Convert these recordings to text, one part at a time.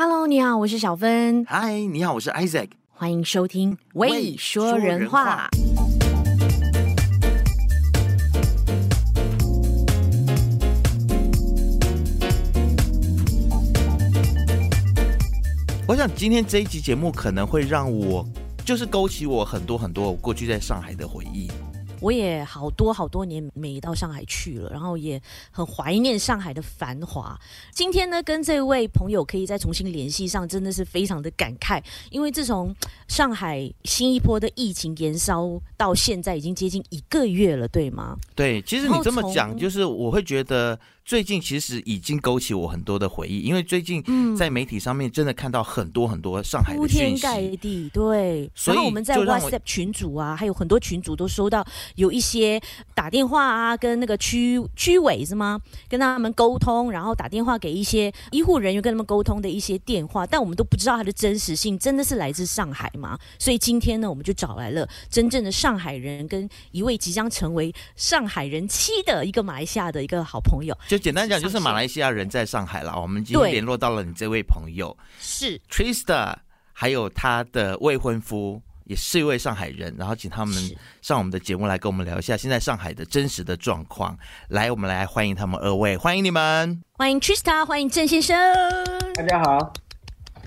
Hello，你好，我是小芬。Hi，你好，我是 Isaac。欢迎收听《未说人话》。我想今天这一集节目可能会让我，就是勾起我很多很多我过去在上海的回忆。我也好多好多年没到上海去了，然后也很怀念上海的繁华。今天呢，跟这位朋友可以再重新联系上，真的是非常的感慨。因为自从上海新一波的疫情延烧到现在，已经接近一个月了，对吗？对，其实你这么讲，就是我会觉得。最近其实已经勾起我很多的回忆，因为最近在媒体上面真的看到很多很多上海的讯息，铺天盖地。对，所以然后我们在 WhatsApp 群组啊，还有很多群组都收到有一些打电话啊，跟那个区区委是吗？跟他们沟通，然后打电话给一些医护人员跟他们沟通的一些电话，但我们都不知道它的真实性，真的是来自上海吗？所以今天呢，我们就找来了真正的上海人，跟一位即将成为上海人妻的一个马来西亚的一个好朋友。简单讲，就是马来西亚人在上海了。我们今天联络到了你这位朋友，是 Trista，还有他的未婚夫，也是一位上海人。然后请他们上我们的节目来跟我们聊一下现在上海的真实的状况。来，我们来欢迎他们二位，欢迎你们，欢迎 Trista，欢迎郑先生。大家好，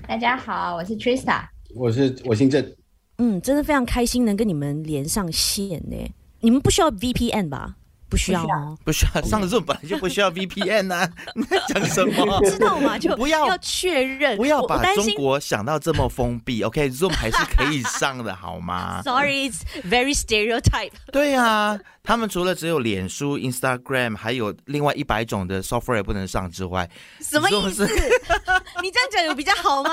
大家好，我是 Trista，我是我姓郑。嗯，真的非常开心能跟你们连上线呢。你们不需要 VPN 吧？不需要哦，不需要。上 Zoom 本来就不需要 VPN 啊！你在讲什么？知道吗？就不要要确认，不要把中国想到这么封闭。OK，Zoom 还是可以上的，好吗？Sorry，it's very stereotype。对啊，他们除了只有脸书、Instagram，还有另外一百种的 software 不能上之外，什么意思？你这样讲有比较好吗？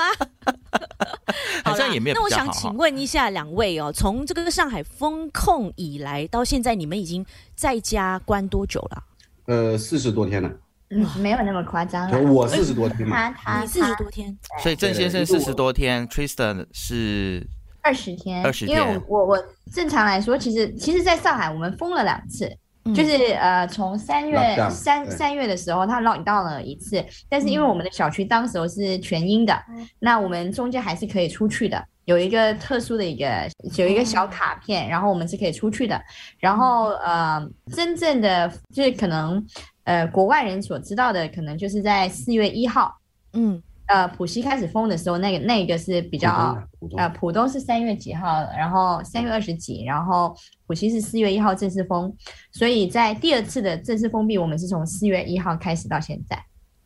好像也没有。那我想请问一下两位哦，从这个上海封控以来到现在，你们已经在家关多久了？呃，四十多天了。嗯，没有那么夸张。我四十多天。他他你四十多天。所以郑先生四十多天，Tristan 是二十天。二十天。因为我我我正常来说，其实其实，在上海我们封了两次。就是呃，从三月三三月的时候，他 lock down 了一次，但是因为我们的小区当时候是全阴的，嗯，那我们中间还是可以出去的，有一个特殊的一个有一个小卡片，然后我们是可以出去的。然后呃，真正的就是可能呃，国外人所知道的，可能就是在四月一号，嗯。呃，浦西开始封的时候，那个那个是比较呃，浦东是三月几号，然后三月二十几，然后浦西是四月一号正式封，所以在第二次的正式封闭，我们是从四月一号开始到现在。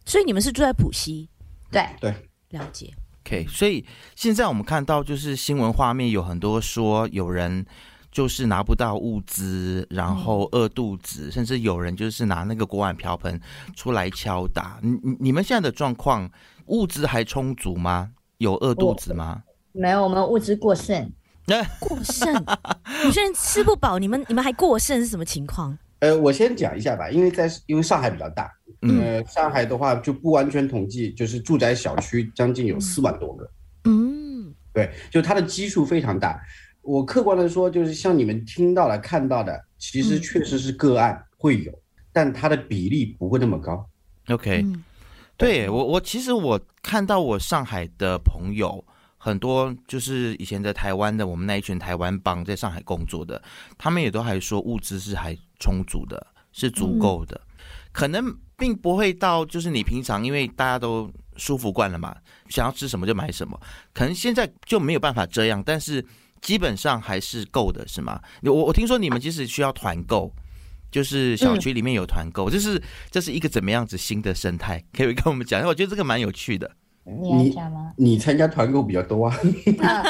所以你们是住在浦西？对对，了解。OK，所以现在我们看到就是新闻画面有很多说有人就是拿不到物资，然后饿肚子，嗯，甚至有人就是拿那个锅碗瓢盆出来敲打。你你你们现在的状况？物资还充足吗？有饿肚子吗？没有，我们物资过剩。过剩，有些人吃不饱，你们你们还过剩是什么情况？呃，我先讲一下吧，因为在因为上海比较大，嗯，呃，上海的话就不完全统计，就是住宅小区将近有四万多个。嗯，对，就它的基数非常大。我客观的说，就是像你们听到的、看到的，其实确实是个案会有，嗯，但它的比例不会那么高。OK。嗯对我，我其实我看到我上海的朋友很多，就是以前在台湾的我们那一群台湾帮在上海工作的，他们也都还说物资是还充足的，是足够的，可能并不会到就是你平常因为大家都舒服惯了嘛，想要吃什么就买什么，可能现在就没有办法这样，但是基本上还是够的，是吗？我我听说你们即使需要团购。就是小区里面有团购，这、嗯、是这是一个怎么样子新的生态？可以跟我们讲？一下我觉得这个蛮有趣的。你讲吗？你参加团购比较多啊。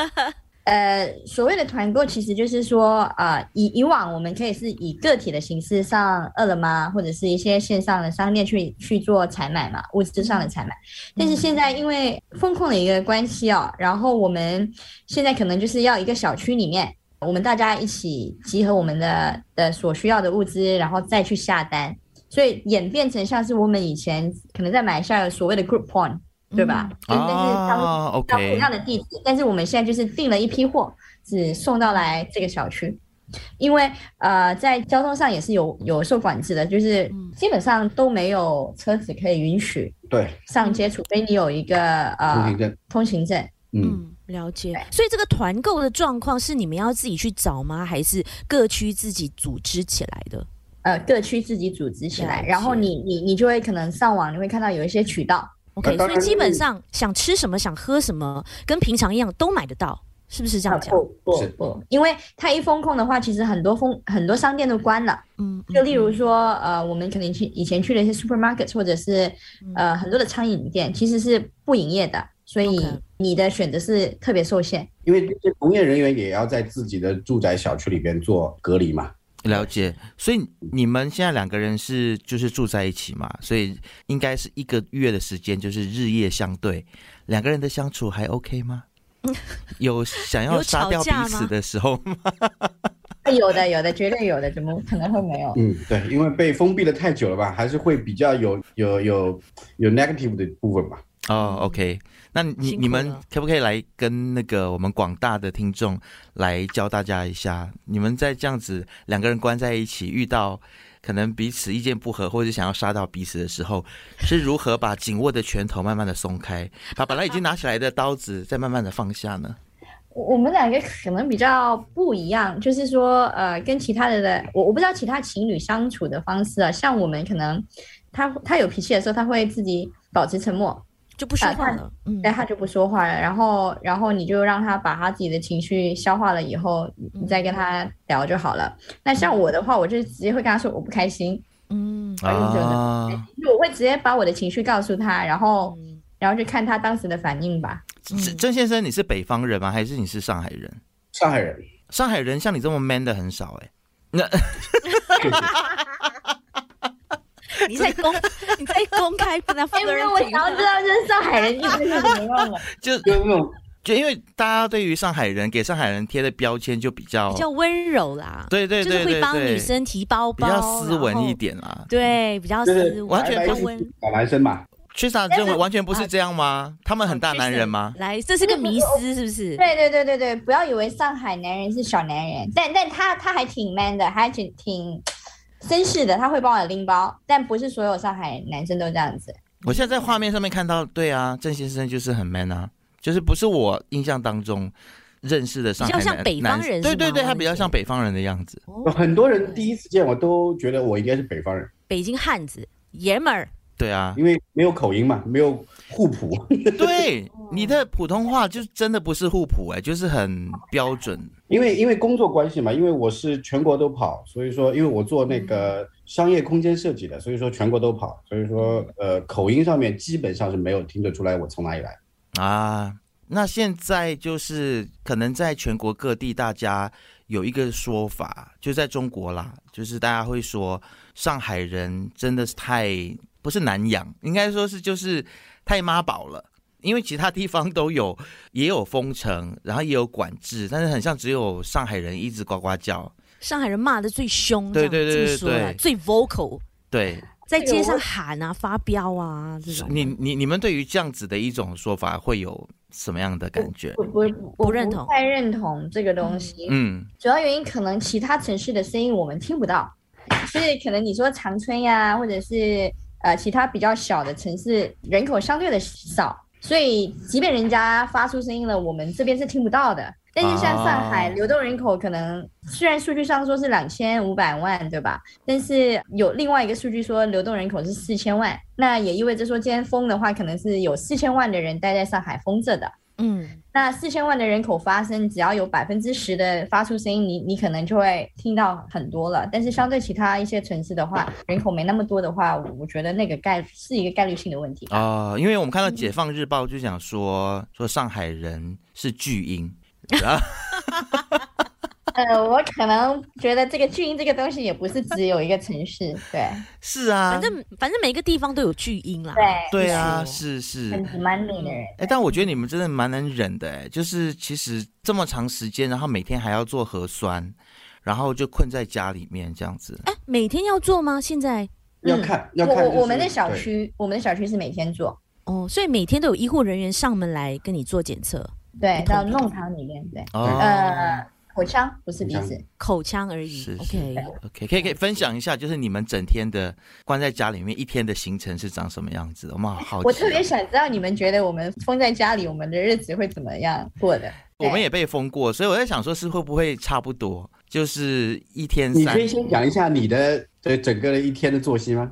呃，所谓的团购其实就是说，啊、呃，以以往我们可以是以个体的形式上饿了么或者是一些线上的商店去去做采买嘛，物资上的采买。但是现在因为风控的一个关系哦，然后我们现在可能就是要一个小区里面。我们大家一起集合我们的的所需要的物资，然后再去下单，所以演变成像是我们以前可能在买下所谓的 group point，对吧？嗯、但是他们到同样的地址，但是我们现在就是订了一批货，只送到来这个小区。因为呃，在交通上也是有有受管制的，就是基本上都没有车子可以允许对。上街，除非你有一个呃通行证。通行证，嗯，了解。所以这个团购的状况是你们要自己去找吗？还是各区自己组织起来的？呃，各区自己组织起来，然后你你你就会可能上网，你会看到有一些渠道。OK，所以基本上想吃什么、想喝什么，跟平常一样都买得到。是不是这样讲？不不不，因为它一封控的话，其实很多封很多商店都关了。嗯，就例如说，呃，我们可能去以前去的一些 supermarket 或者是呃很多的餐饮店，其实是不营业的，所以你的选择是特别受限。因为这些从业人员也要在自己的住宅小区里边做隔离嘛。了解。所以你们现在两个人是就是住在一起嘛？所以应该是一个月的时间，就是日夜相对，两个人的相处还 OK 吗？有想 要杀掉彼此的时候吗？有的，有的，绝对有的，怎么可能会没有？嗯，对，因为被封闭的太久了吧，还是会比较有有有有 negative 的部分吧。哦，OK，那你你们可不可以来跟那个我们广大的听众来教大家一下，你们在这样子两个人关在一起遇到？可能彼此意见不合，或者想要杀到彼此的时候，是如何把紧握的拳头慢慢的松开，把本来已经拿起来的刀子再慢慢的放下呢？我们两个可能比较不一样，就是说，呃，跟其他的的，我我不知道其他情侣相处的方式啊，像我们可能他他有脾气的时候，他会自己保持沉默。就不说话了，嗯，对，他就不说话了。然后，然后你就让他把他自己的情绪消化了以后，你再跟他聊就好了。嗯、那像我的话，我就直接会跟他说我不开心，嗯，啊，就我会直接把我的情绪告诉他，然后，然后就看他当时的反应吧。郑先生，你是北方人吗？还是你是上海人？上海人，上海人像你这么 man 的很少哎、欸。那。你在公 你在公开跟他发个人，我想要知道就是上海人意思是怎么样的？就就因为大家对于上海人给上海人贴的标签就比较比较温柔啦，对对对，就是会帮女生提包包，比较斯文一点啦，对，比较斯文，完全不温小男生嘛。Trista 认为完全不是这样吗？他们很大男人吗？来，这是个迷思，是不是？对对对对对，不要以为上海男人是小男人，但但他他还挺 man 的，还挺挺。绅士的，他会帮我拎包，但不是所有上海男生都这样子。我现在在画面上面看到，对啊，郑先生就是很 man 啊，就是不是我印象当中认识的上海男，比较像北方人，对对对，他比较像北方人的样子。很多人第一次见我都觉得我应该是北方人，北京汉子，爷们儿。对啊，因为没有口音嘛，没有互补。对，你的普通话就真的不是互补哎，就是很标准。因为因为工作关系嘛，因为我是全国都跑，所以说因为我做那个商业空间设计的，所以说全国都跑，所以说呃口音上面基本上是没有听得出来我从哪里来啊。那现在就是可能在全国各地，大家有一个说法，就在中国啦，就是大家会说上海人真的是太。不是难养，应该说是就是太妈宝了。因为其他地方都有，也有封城，然后也有管制，但是很像只有上海人一直呱呱叫。上海人骂的最凶，对对对对对，最 vocal，对，在街上喊啊、发飙啊这种。你你你们对于这样子的一种说法会有什么样的感觉？我不不认同，不太认同这个东西。嗯，主要原因可能其他城市的声音我们听不到，所以可能你说长春呀，或者是。呃，其他比较小的城市人口相对的少，所以即便人家发出声音了，我们这边是听不到的。但是像上海流动人口可能虽然数据上说是两千五百万，对吧？但是有另外一个数据说流动人口是四千万，那也意味着说今天封的话，可能是有四千万的人待在上海封着的。嗯。那四千万的人口发声，只要有百分之十的发出声音，你你可能就会听到很多了。但是相对其他一些城市的话，人口没那么多的话，我觉得那个概是一个概率性的问题啊、呃。因为我们看到《解放日报》就讲说，说上海人是巨婴。呃，我可能觉得这个巨婴这个东西也不是只有一个城市，对，是啊，反正反正每个地方都有巨婴啦，对，对啊，是是，很蛮的人，哎，但我觉得你们真的蛮能忍的，哎，就是其实这么长时间，然后每天还要做核酸，然后就困在家里面这样子，哎，每天要做吗？现在要看，要看，我我们的小区，我们的小区是每天做，哦，所以每天都有医护人员上门来跟你做检测，对，到弄堂里面，对，呃。口腔不是鼻子，口腔而已。是 OK OK，可以可以分享一下，就是你们整天的关在家里面一天的行程是长什么样子？我们好好奇。我特别想知道你们觉得我们封在家里，我们的日子会怎么样过的？我们也被封过，所以我在想说，是会不会差不多，就是一天三。你可以先讲一下你的对整个的一天的作息吗？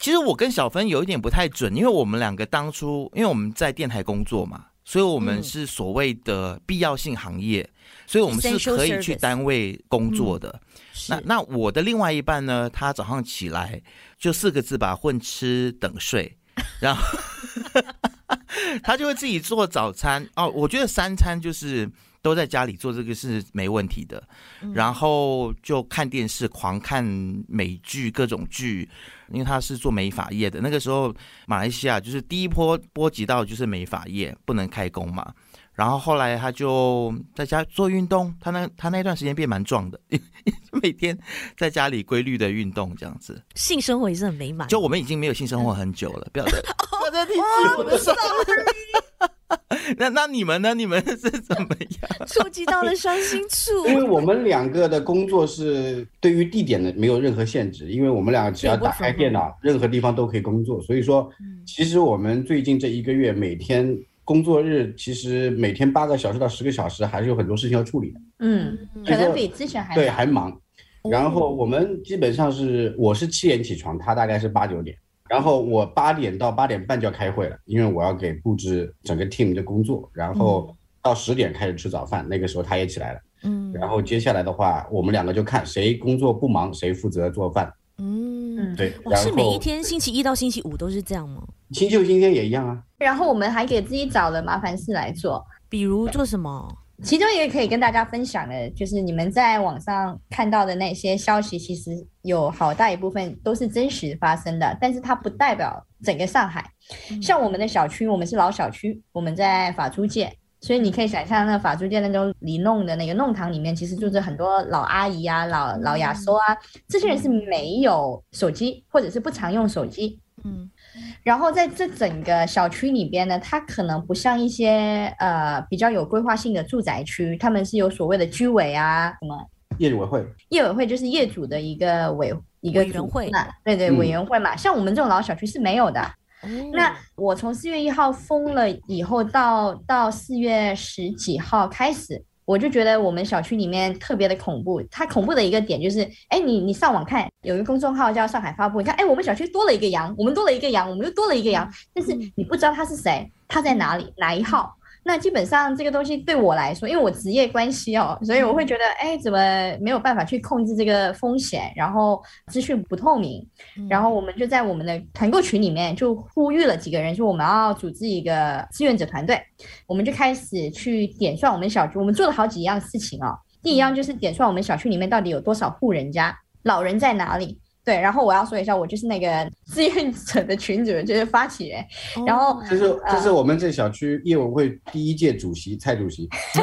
其实我跟小芬有一点不太准，因为我们两个当初因为我们在电台工作嘛，所以我们是所谓的必要性行业，嗯、所以我们是可以去单位工作的。嗯、那那我的另外一半呢，他早上起来就四个字吧，混吃等睡，然后。他就会自己做早餐哦，我觉得三餐就是都在家里做，这个是没问题的。然后就看电视，狂看美剧，各种剧，因为他是做美发业的。那个时候马来西亚就是第一波波及到就是美发业不能开工嘛。然后后来他就在家做运动，他那他那段时间变蛮壮的，每天在家里规律的运动这样子。性生活也是很美满。就我们已经没有性生活很久了，不要再。我的手，那那你们呢？你们是怎么样？触及到了伤心处。因为我们两个的工作是对于地点的没有任何限制，因为我们两个只要打开电脑，任何地方都可以工作。所以说，其实我们最近这一个月每天工作日，其实每天八个小时到十个小时，还是有很多事情要处理的。嗯，可能比之前还对还忙。然后我们基本上是，我是七点起床，他大概是八九点。然后我八点到八点半就要开会了，因为我要给布置整个 team 的工作。然后到十点开始吃早饭，那个时候他也起来了。嗯，然后接下来的话，我们两个就看谁工作不忙，谁负责做饭。嗯，对。是每一天星期一到星期五都是这样吗？星期六、星期天也一样啊。然后我们还给自己找了麻烦事来做，比如做什么？其中一个可以跟大家分享的，就是你们在网上看到的那些消息，其实有好大一部分都是真实发生的，但是它不代表整个上海。像我们的小区，我们是老小区，我们在法租界，所以你可以想象，那法租界那种里弄的那个弄堂里面，其实住着很多老阿姨啊、老老亚叔啊，这些人是没有手机或者是不常用手机。嗯。然后在这整个小区里边呢，它可能不像一些呃比较有规划性的住宅区，他们是有所谓的居委啊什么业主委会，业委会就是业主的一个委一个委员会嘛，对对委员会嘛，嗯、像我们这种老小区是没有的。嗯、那我从四月一号封了以后到到四月十几号开始。我就觉得我们小区里面特别的恐怖，它恐怖的一个点就是，哎，你你上网看，有一个公众号叫上海发布，你看，哎，我们小区多了一个羊，我们多了一个羊，我们又多了一个羊，但是你不知道他是谁，他在哪里，哪一号。那基本上这个东西对我来说，因为我职业关系哦，所以我会觉得，哎，怎么没有办法去控制这个风险？然后资讯不透明，然后我们就在我们的团购群里面就呼吁了几个人，说我们要组织一个志愿者团队，我们就开始去点算我们小区，我们做了好几样事情哦。第一样就是点算我们小区里面到底有多少户人家，老人在哪里。对，然后我要说一下，我就是那个 志愿者的群主，就是发起人。然后这是这是我们这小区业委会第一届主席蔡主席。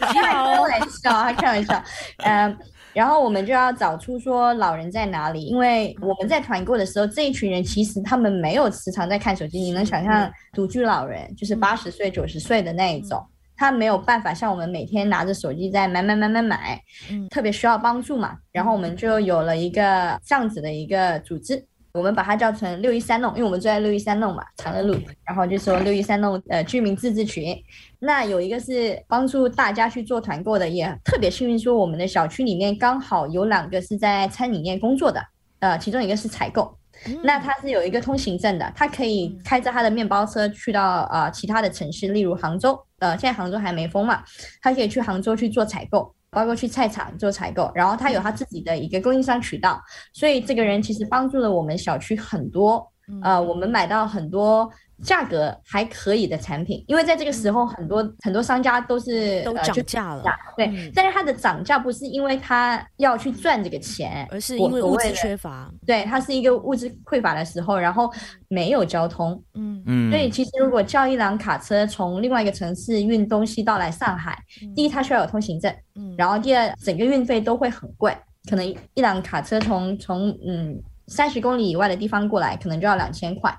开玩笑，开玩笑。嗯，然后我们就要找出说老人在哪里，因为我们在团购的时候，这一群人其实他们没有时常在看手机。你能想象独居老人，就是八十岁、九十岁的那一种。他没有办法像我们每天拿着手机在买买买买买，嗯，特别需要帮助嘛。然后我们就有了一个这样子的一个组织，我们把它叫成六一三弄，因为我们住在六一三弄嘛，长乐路。然后就说六一三弄呃居民自治群，那有一个是帮助大家去做团购的，也特别幸运说我们的小区里面刚好有两个是在餐饮业工作的，呃，其中一个是采购。那他是有一个通行证的，他可以开着他的面包车去到呃其他的城市，例如杭州，呃现在杭州还没封嘛，他可以去杭州去做采购，包括去菜场做采购，然后他有他自己的一个供应商渠道，所以这个人其实帮助了我们小区很多，呃我们买到很多。价格还可以的产品，因为在这个时候，很多、嗯、很多商家都是都涨价了，呃、对。嗯、但是它的涨价不是因为它要去赚这个钱，而是因为物资缺乏。对，它是一个物资匮乏的时候，然后没有交通。嗯嗯。所以其实如果叫一辆卡车从另外一个城市运东西到来上海，嗯、第一它需要有通行证，嗯。然后第二，整个运费都会很贵，可能一辆卡车从从嗯三十公里以外的地方过来，可能就要两千块。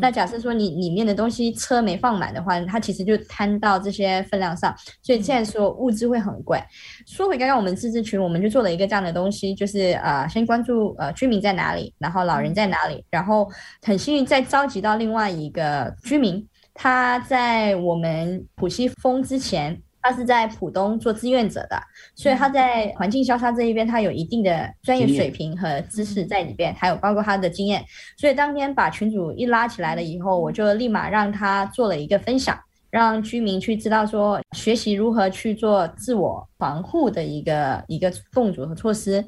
那假设说你里面的东西车没放满的话，它其实就摊到这些分量上，所以现在说物资会很贵。说回刚刚我们自治群，我们就做了一个这样的东西，就是呃，先关注呃居民在哪里，然后老人在哪里，然后很幸运再召集到另外一个居民，他在我们浦西封之前。他是在浦东做志愿者的，所以他在环境消杀这一边，他有一定的专业水平和知识在里边，还有包括他的经验。所以当天把群主一拉起来了以后，我就立马让他做了一个分享，让居民去知道说学习如何去做自我防护的一个一个动作和措施。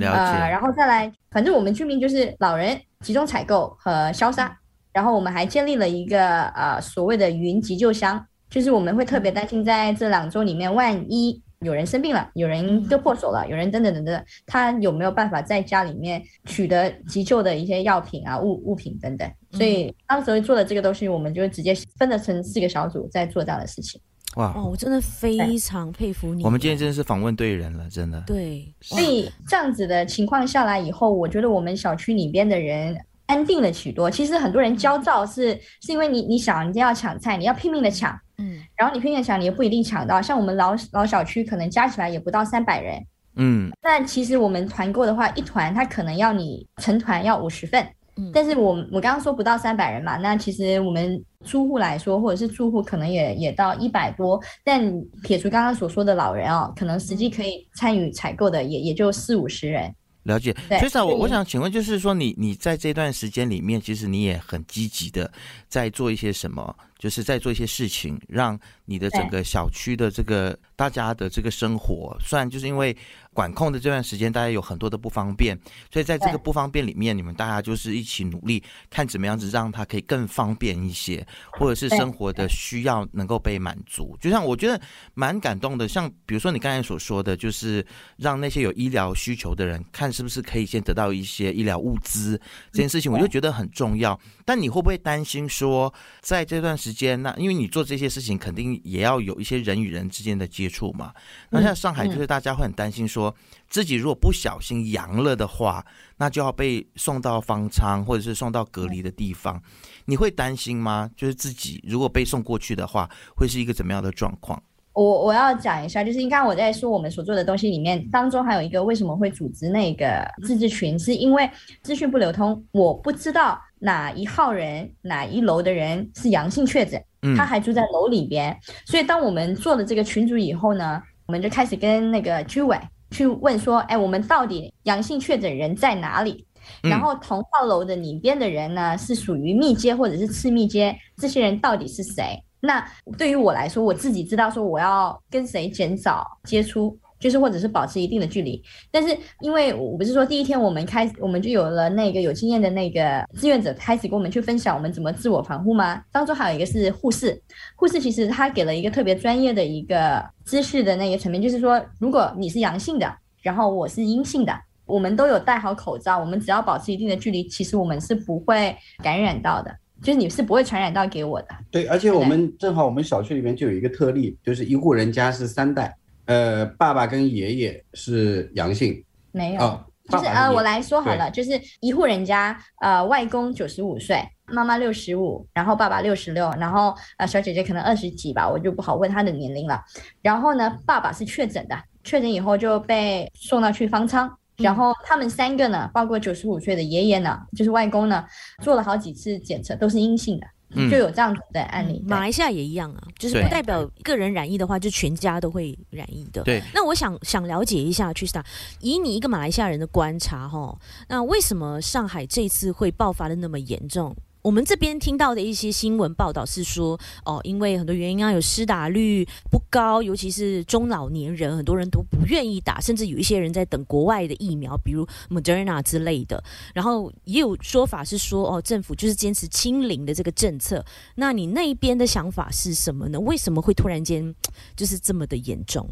呃，然后再来，反正我们居民就是老人集中采购和消杀，然后我们还建立了一个呃所谓的云急救箱。就是我们会特别担心，在这两周里面，万一有人生病了，有人割破手了，有人等等等等，他有没有办法在家里面取得急救的一些药品啊、物物品等等？所以当时做的这个东西，我们就直接分了成四个小组在做这样的事情。哇，哦，我真的非常佩服你。我们今天真的是访问对人了，真的。对，所以这样子的情况下来以后，我觉得我们小区里边的人安定了许多。其实很多人焦躁是是因为你你想人家要抢菜，你要拼命的抢。嗯，然后你拼命抢，你也不一定抢到。像我们老老小区，可能加起来也不到三百人。嗯，但其实我们团购的话，一团它可能要你成团要五十份。嗯，但是我我刚刚说不到三百人嘛，那其实我们租户来说，或者是住户可能也也到一百多。但撇除刚刚所说的老人哦，可能实际可以参与采购的也也就四五十人。了解，所以我我想请问，就是说你你在这段时间里面，其实你也很积极的在做一些什么？就是在做一些事情，让你的整个小区的这个大家的这个生活，虽然就是因为管控的这段时间，大家有很多的不方便，所以在这个不方便里面，你们大家就是一起努力，看怎么样子让它可以更方便一些，或者是生活的需要能够被满足。就像我觉得蛮感动的，像比如说你刚才所说的，就是让那些有医疗需求的人，看是不是可以先得到一些医疗物资这件事情，我就觉得很重要。但你会不会担心说，在这段时间，那因为你做这些事情，肯定也要有一些人与人之间的接触嘛。那像上海，就是大家会很担心说，自己如果不小心阳了的话，那就要被送到方舱或者是送到隔离的地方。你会担心吗？就是自己如果被送过去的话，会是一个怎么样的状况？我我要讲一下，就是刚刚我在说我们所做的东西里面，当中还有一个为什么会组织那个自治群，是因为资讯不流通，我不知道哪一号人哪一楼的人是阳性确诊，他还住在楼里边，嗯、所以当我们做了这个群组以后呢，我们就开始跟那个居委去问说，哎，我们到底阳性确诊人在哪里？然后同号楼的里边的人呢，是属于密接或者是次密接，这些人到底是谁？那对于我来说，我自己知道说我要跟谁减少接触，就是或者是保持一定的距离。但是因为我不是说第一天我们开我们就有了那个有经验的那个志愿者开始跟我们去分享我们怎么自我防护吗？当中还有一个是护士，护士其实他给了一个特别专业的一个知识的那个层面，就是说如果你是阳性的，然后我是阴性的，我们都有戴好口罩，我们只要保持一定的距离，其实我们是不会感染到的。就是你是不会传染到给我的。对，而且我们正好我们小区里面就有一个特例，就是一户人家是三代，呃，爸爸跟爷爷是阳性。没有，哦、就是呃，我来说好了，就是一户人家，呃，外公九十五岁，妈妈六十五，然后爸爸六十六，然后呃，小姐姐可能二十几吧，我就不好问她的年龄了。然后呢，爸爸是确诊的，确诊以后就被送到去方舱。然后他们三个呢，包括九十五岁的爷爷呢，就是外公呢，做了好几次检测都是阴性的，就有这样子的案例。马来西亚也一样啊，就是不代表个人染疫的话，就全家都会染疫的。对。那我想想了解一下，Trista，以你一个马来西亚人的观察，哈，那为什么上海这次会爆发的那么严重？我们这边听到的一些新闻报道是说，哦，因为很多原因啊，有施打率不高，尤其是中老年人，很多人都不愿意打，甚至有一些人在等国外的疫苗，比如 Moderna 之类的。然后也有说法是说，哦，政府就是坚持清零的这个政策。那你那一边的想法是什么呢？为什么会突然间就是这么的严重？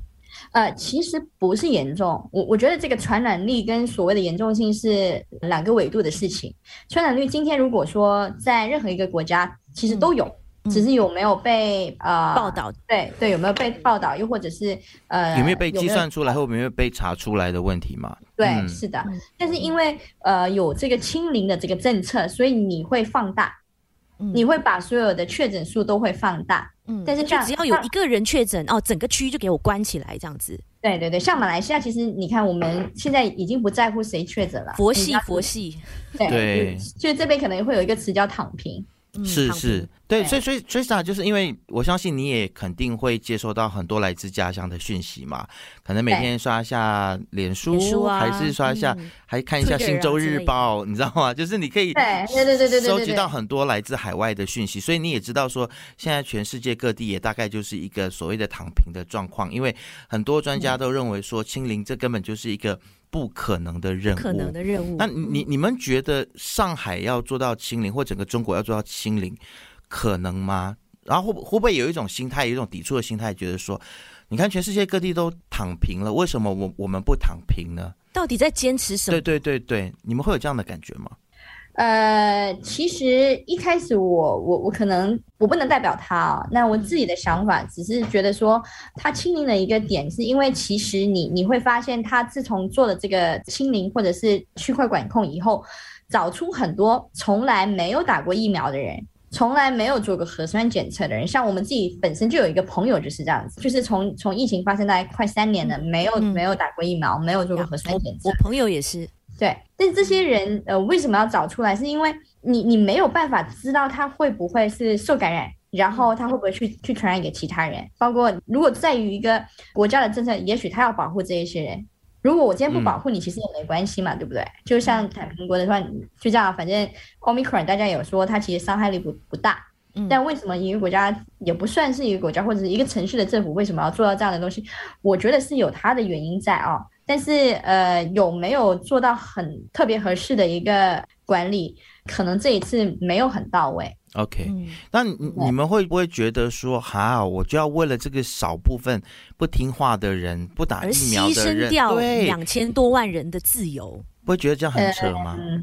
呃，其实不是严重，我我觉得这个传染力跟所谓的严重性是两个维度的事情。传染率今天如果说在任何一个国家，其实都有，嗯、只是有没有被呃报道？对对，有没有被报道？又或者是呃有没有被计算出来，或有没有被查出来的问题嘛？对，嗯、是的。但是因为呃有这个清零的这个政策，所以你会放大。你会把所有的确诊数都会放大。嗯，但是就只要有一个人确诊，哦，整个区就给我关起来这样子。对对对，像马来西亚，其实你看我们现在已经不在乎谁确诊了，佛系佛系。对，所以这边可能会有一个词叫躺平。是是，对，所以所以 Trista 就是因为我相信你也肯定会接收到很多来自家乡的讯息嘛，可能每天刷一下脸书，还是刷一下，还看一下《新洲日报》，你知道吗？就是你可以对对对对对收集到很多来自海外的讯息，所以你也知道说，现在全世界各地也大概就是一个所谓的躺平的状况，因为很多专家都认为说清零这根本就是一个。不可能的任务，可能的任务。那你你们觉得上海要做到清零，或整个中国要做到清零，可能吗？然后会会不会有一种心态，有一种抵触的心态，觉得说，你看全世界各地都躺平了，为什么我我们不躺平呢？到底在坚持什么？对对对对，你们会有这样的感觉吗？呃，其实一开始我我我可能我不能代表他啊，那我自己的想法只是觉得说他清零的一个点，是因为其实你你会发现他自从做了这个清零或者是区块管控以后，找出很多从来没有打过疫苗的人，从来没有做过核酸检测的人，像我们自己本身就有一个朋友就是这样子，就是从从疫情发生大概快三年了，没有没有打过疫苗，没有做过核酸检测，我朋友也是。对，但是这些人呃为什么要找出来？是因为你你没有办法知道他会不会是受感染，然后他会不会去去传染给其他人。包括如果在于一个国家的政策，也许他要保护这一些人。如果我今天不保护你，其实也没关系嘛，嗯、对不对？就像坦平国的话，就这样，反正 Omicron 大家有说它其实伤害力不不大。嗯。但为什么一个国家也不算是一个国家，或者是一个城市的政府为什么要做到这样的东西？我觉得是有它的原因在啊、哦。但是，呃，有没有做到很特别合适的一个管理？可能这一次没有很到位。OK，那你你们会不会觉得说，哈，我就要为了这个少部分不听话的人、不打疫苗的人，牺牲掉两千多万人的自由？不会觉得这样很扯吗？呃，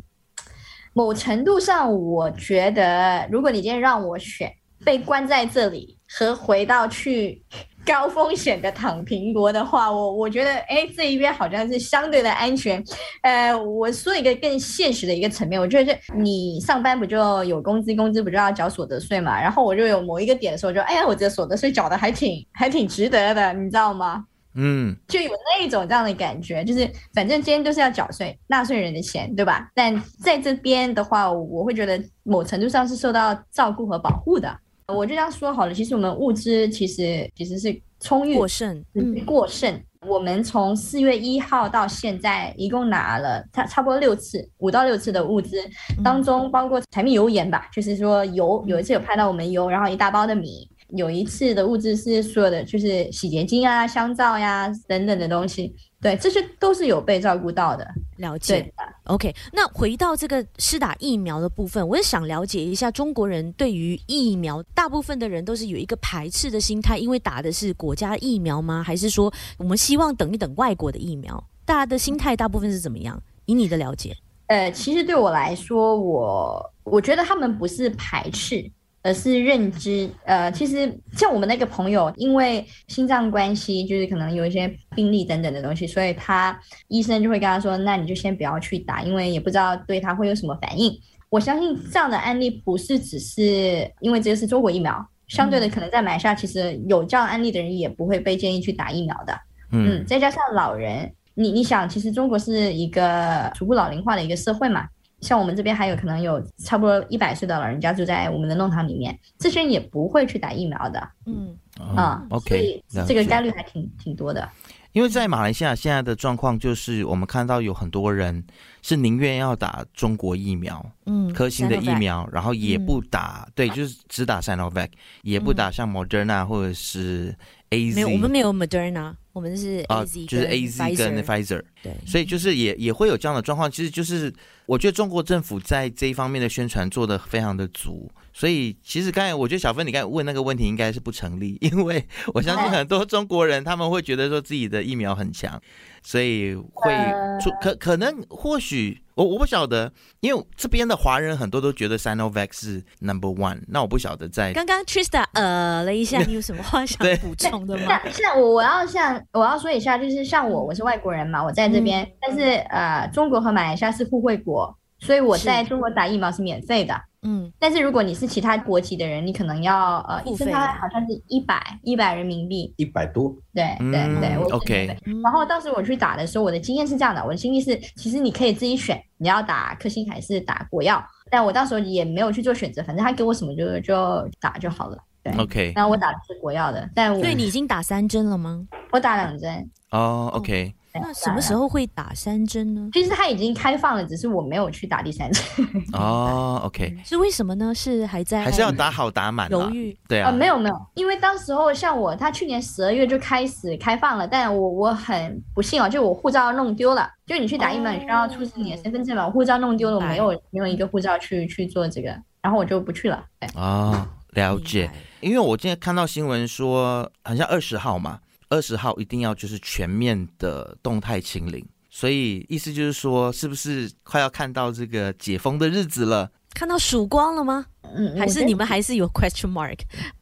某程度上，我觉得，如果你今天让我选，被关在这里和回到去。高风险的躺平国的话，我我觉得，哎，这一边好像是相对的安全。呃，我说一个更现实的一个层面，我觉得是你上班不就有工资，工资不就要缴所得税嘛？然后我就有某一个点的时候，就哎呀，我这个所得税缴的还挺 还挺值得的，你知道吗？嗯，就有那一种这样的感觉，就是反正今天都是要缴税，纳税人的钱，对吧？但在这边的话，我会觉得某程度上是受到照顾和保护的。我就这样说好了，其实我们物资其实其实是充裕过剩，嗯，过剩。我们从四月一号到现在，一共拿了差差不多六次，五到六次的物资，当中包括柴米油盐吧，就是说油，有一次有拍到我们油，然后一大包的米。有一次的物质是说的，就是洗洁精啊、香皂呀等等的东西，对，这些都是有被照顾到的。了解。OK，那回到这个施打疫苗的部分，我也想了解一下中国人对于疫苗，大部分的人都是有一个排斥的心态，因为打的是国家疫苗吗？还是说我们希望等一等外国的疫苗？大家的心态大部分是怎么样？以你的了解，呃，其实对我来说，我我觉得他们不是排斥。而是认知，呃，其实像我们那个朋友，因为心脏关系，就是可能有一些病例等等的东西，所以他医生就会跟他说，那你就先不要去打，因为也不知道对他会有什么反应。我相信这样的案例不是只是因为这个是中国疫苗，相对的可能在马来西亚，其实有这样案例的人也不会被建议去打疫苗的。嗯，嗯，再加上老人，你你想，其实中国是一个逐步老龄化的一个社会嘛。像我们这边还有可能有差不多一百岁的老人家住在我们的弄堂里面，这些人也不会去打疫苗的。嗯啊，OK，这个概率还挺挺多的。因为在马来西亚现在的状况就是，我们看到有很多人是宁愿要打中国疫苗，嗯，科兴的疫苗，然后也不打，对，就是只打 Sinovac，也不打像 Moderna 或者是 AZ。没有，我们没有 Moderna。我们是 Z，就是 A Z 跟 Pfizer，对，所以就是也也会有这样的状况。其实就是我觉得中国政府在这一方面的宣传做的非常的足，所以其实刚才我觉得小芬你刚才问那个问题应该是不成立，因为我相信很多中国人他们会觉得说自己的疫苗很强，所以会出可可能或许。我我不晓得，因为这边的华人很多都觉得 Sinovac 是 Number One，那我不晓得在刚刚 Trista 呃了一下，你有什么话想补充的吗？像像我我要像我要说一下，就是像我我是外国人嘛，我在这边，嗯、但是呃中国和马来西亚是互惠国，所以我在中国打疫苗是免费的。嗯，但是如果你是其他国籍的人，你可能要呃，一次他好像是一百一百人民币，一百多。对对对，OK。然后当时我去打的时候，我的经验是这样的，我的经历是，其实你可以自己选你要打科兴还是打国药，但我到时候也没有去做选择，反正他给我什么就就打就好了。对，OK。然后我打的是国药的，但我对你已经打三针了吗？我打两针。哦，OK。那什么时候会打三针呢？其实它已经开放了，只是我没有去打第三针。哦，OK，是为什么呢？是还在还是要打好打满？犹豫？对啊，没有没有，因为当时候像我，他去年十二月就开始开放了，但我我很不幸哦，就我护照弄丢了。就你去打疫苗，你需要出示你的身份证嘛，我护照弄丢了，我没有没有一个护照去去做这个，然后我就不去了。哦，了解。因为我今天看到新闻说，好像二十号嘛。二十号一定要就是全面的动态清零，所以意思就是说，是不是快要看到这个解封的日子了？看到曙光了吗？嗯，还是你们还是有 question mark？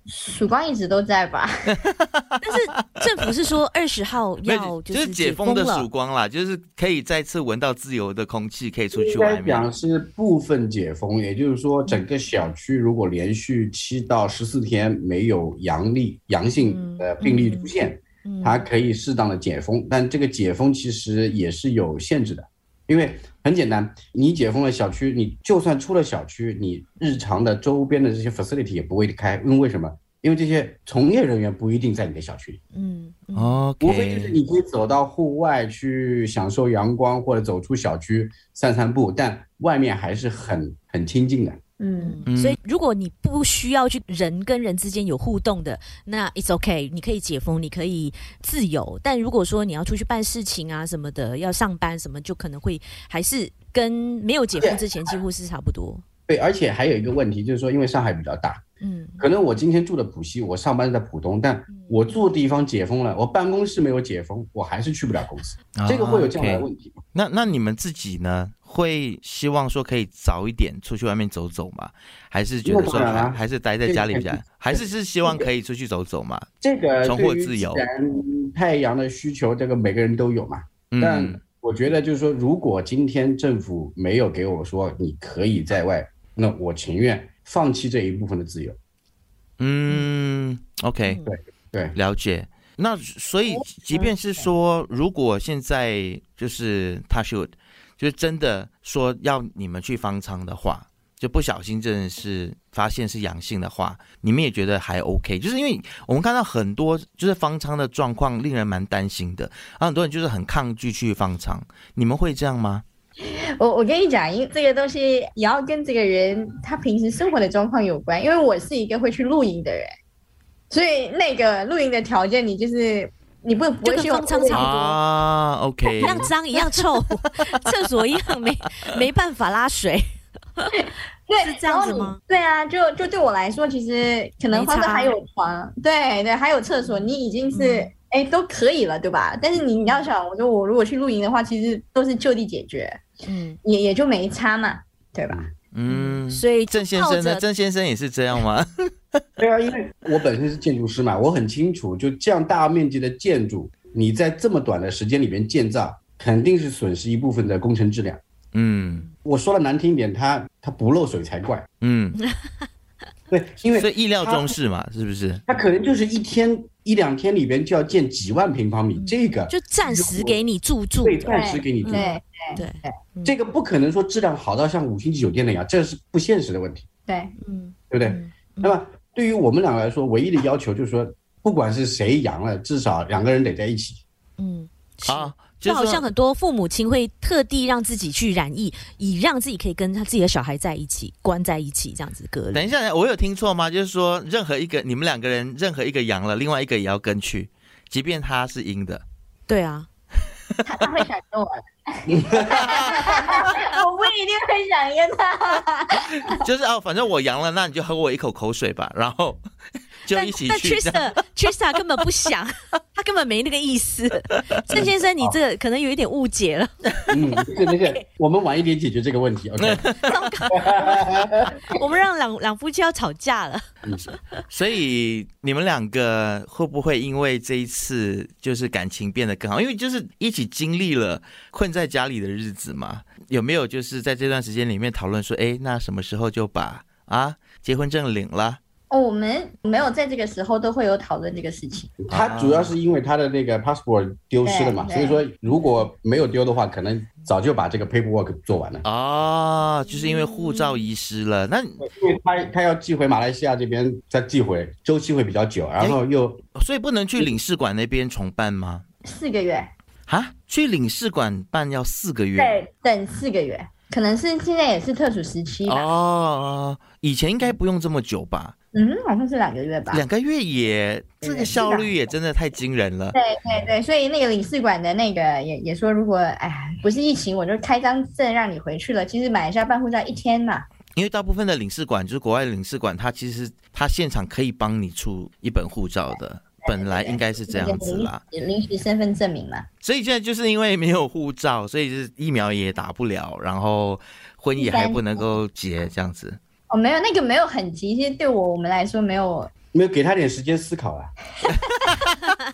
曙光一直都在吧？但是政府是说二十号要就是解封的曙光啦，就是可以再次闻到自由的空气，可以出去外面。应该讲是部分解封，也就是说，整个小区如果连续七到十四天没有阳历阳性的病例出现。嗯嗯它可以适当的解封，但这个解封其实也是有限制的，因为很简单，你解封了小区，你就算出了小区，你日常的周边的这些 facility 也不会开，因为为什么？因为这些从业人员不一定在你的小区里。嗯，哦，无非就是你可以走到户外去享受阳光，或者走出小区散散步，但外面还是很很清静的。嗯，所以如果你不需要去人跟人之间有互动的，那 it's okay，你可以解封，你可以自由。但如果说你要出去办事情啊什么的，要上班什么，就可能会还是跟没有解封之前几乎是差不多。对，而且还有一个问题就是说，因为上海比较大，嗯，可能我今天住的浦西，我上班在浦东，但我住的地方解封了，我办公室没有解封，我还是去不了公司，这个会有这样的问题吗？那那你们自己呢？会希望说可以早一点出去外面走走吗？还是觉得说还还是待在家里比较？还是是希望可以出去走走嘛？这个重获自由。太阳的需求，这个每个人都有嘛。但我觉得就是说，如果今天政府没有给我说你可以在外，那我情愿放弃这一部分的自由。嗯，OK，对对，了解。那所以，即便是说，如果现在就是他 should。就真的说要你们去方舱的话，就不小心真的是发现是阳性的话，你们也觉得还 OK。就是因为我们看到很多就是方舱的状况，令人蛮担心的。然后很多人就是很抗拒去方舱，你们会这样吗？我我跟你讲，因为这个东西也要跟这个人他平时生活的状况有关。因为我是一个会去露营的人，所以那个露营的条件，你就是。你不不会去方舱差不多啊？OK，一样脏，一样臭，厕所一样没没办法拉水。对，是这样子吗？对啊，就就对我来说，其实可能方舱还有床，对对，还有厕所，你已经是哎、嗯、都可以了，对吧？但是你你要想，我说我如果去露营的话，其实都是就地解决，嗯，也也就没差嘛，对吧？嗯，所以郑先生呢？郑先生也是这样吗？对啊，因为我本身是建筑师嘛，我很清楚，就这样大面积的建筑，你在这么短的时间里面建造，肯定是损失一部分的工程质量。嗯，我说的难听一点，它它不漏水才怪。嗯，对，因为这意料中事嘛，是不是？它可能就是一天一两天里边就要建几万平方米，嗯、这个就暂时给你住住，对，暂时给你住。对对对，这个不可能说质量好到像五星级酒店那样，这是不现实的问题。对，嗯，对不对？嗯、那么对于我们两个来说，唯一的要求就是说，不管是谁阳了，至少两个人得在一起。嗯，好，就好像很多父母亲会特地让自己去染疫，以让自己可以跟他自己的小孩在一起，关在一起，这样子隔离。等一下，我有听错吗？就是说，任何一个你们两个人，任何一个阳了，另外一个也要跟去，即便他是阴的。对啊。他他会想跟我，我不一定会想跟他。就是哦，反正我阳了，那你就喝我一口口水吧。然后就一起去。但 Trista Trista 根本不想，他根本没那个意思。郑先生，你这可能有一点误解了。嗯，对对 对，我们晚一点解决这个问题。OK，我们让两两夫妻要吵架了。所以你们两个会不会因为这一次就是感情变得更好？因为就是一起经历了困在家里的日子嘛，有没有就是在这段时间里面讨论说，哎，那什么时候就把啊结婚证领了？哦，我们没有在这个时候都会有讨论这个事情。他主要是因为他的那个 passport 丢失了嘛，所以说如果没有丢的话，可能早就把这个 paperwork 做完了。哦，就是因为护照遗失了，那因为他他要寄回马来西亚这边再寄回，周期会比较久，然后又所以不能去领事馆那边重办吗？四个月。啊，去领事馆办要四个月？对，等四个月，可能是现在也是特殊时期吧。哦，以前应该不用这么久吧？嗯，好像是两个月吧。两个月也，这个效率也真的太惊人了。对对对，所以那个领事馆的那个也也说，如果哎不是疫情，我就开张证让你回去了。其实马来西亚办护照一天嘛。因为大部分的领事馆就是国外的领事馆，他其实他现场可以帮你出一本护照的，本来应该是这样子啦。临时身份证明嘛。所以现在就是因为没有护照，所以就是疫苗也打不了，然后婚也还不能够结这样子。哦，没有那个没有很急，其实对我我们来说没有没有给他点时间思考啊。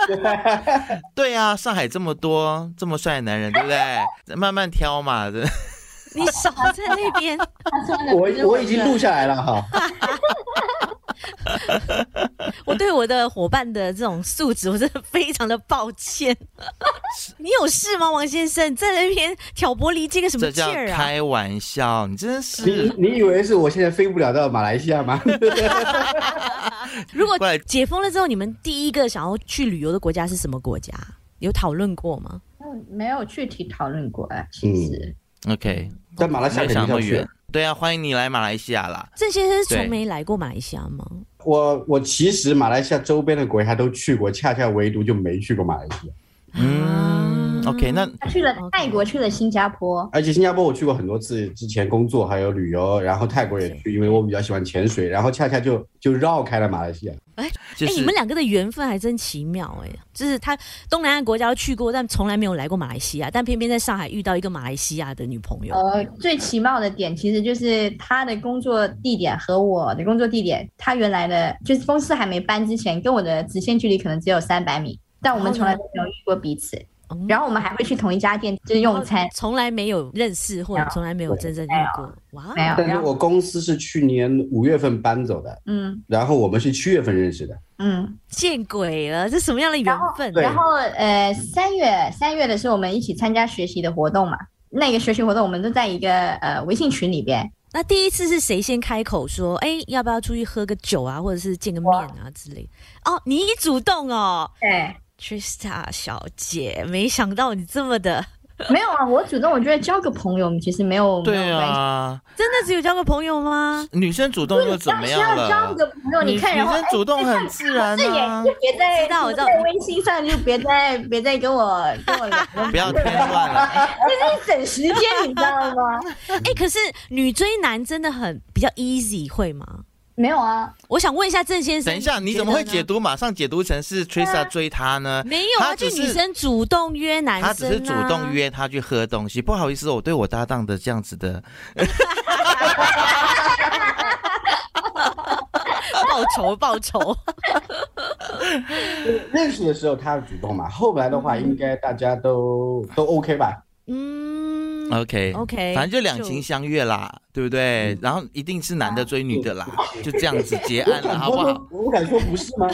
对啊，上海这么多这么帅的男人，对不对？慢慢挑嘛，对。你少在那边，我我已经录下来了哈。我对我的伙伴的这种素质，我真的非常的抱歉。你有事吗，王先生？在那边挑拨离间个什么劲儿啊？开玩笑，你真是。你你以为是我现在飞不了到马来西亚吗？如果解封了之后，你们第一个想要去旅游的国家是什么国家？有讨论过吗？嗯，没有具体讨论过啊。其实。嗯、OK，在马来西亚想那么远。对啊，欢迎你来马来西亚啦！郑先生从没来过马来西亚吗？我我其实马来西亚周边的国家都去过，恰恰唯独就没去过马来西亚。嗯，OK，那他去了泰国，去了新加坡，而且新加坡我去过很多次，之前工作还有旅游，然后泰国也去，因为我比较喜欢潜水，然后恰恰就就绕开了马来西亚。哎，哎，你们两个的缘分还真奇妙哎！就是他东南亚国家都去过，但从来没有来过马来西亚，但偏偏在上海遇到一个马来西亚的女朋友。呃，最奇妙的点其实就是他的工作地点和我的工作地点，他原来的就是公司还没搬之前，跟我的直线距离可能只有三百米，但我们从来都没有遇过彼此。然后我们还会去同一家店，就是用餐，从来没有认识或者从来没有真正遇过。哇，没有。但是我公司是去年五月份搬走的，嗯，然后我们是七月份认识的，嗯，见鬼了，这什么样的缘分？然后呃，三月三月的时候我们一起参加学习的活动嘛，那个学习活动我们都在一个呃微信群里边。那第一次是谁先开口说，哎，要不要出去喝个酒啊，或者是见个面啊之类？哦，你主动哦，对。Trista 小姐，没想到你这么的 没有啊！我主动，我觉得交个朋友其实没有对啊，真的只有交个朋友吗？女生主动又怎么样了？交个朋友，你看，然后女生主动很自然啊！就别在在微信上，就别再别再跟我跟我聊，不要添乱了，这是省时间，你知道吗？哎，可是女追男真的很比较 easy，会吗？没有啊，我想问一下郑先生，等一下你怎么会解读？马上解读成是 Trista 追他呢？没有啊，就女生主动约男生，他只是主动约他去喝东西。不好意思，我对我搭档的这样子的 报仇报仇。认识的时候他主动嘛，后来的话应该大家都都 OK 吧？嗯，OK OK，反正就两情相悦啦，对不对？然后一定是男的追女的啦，就这样子结案了，好不好？我敢说不是吗？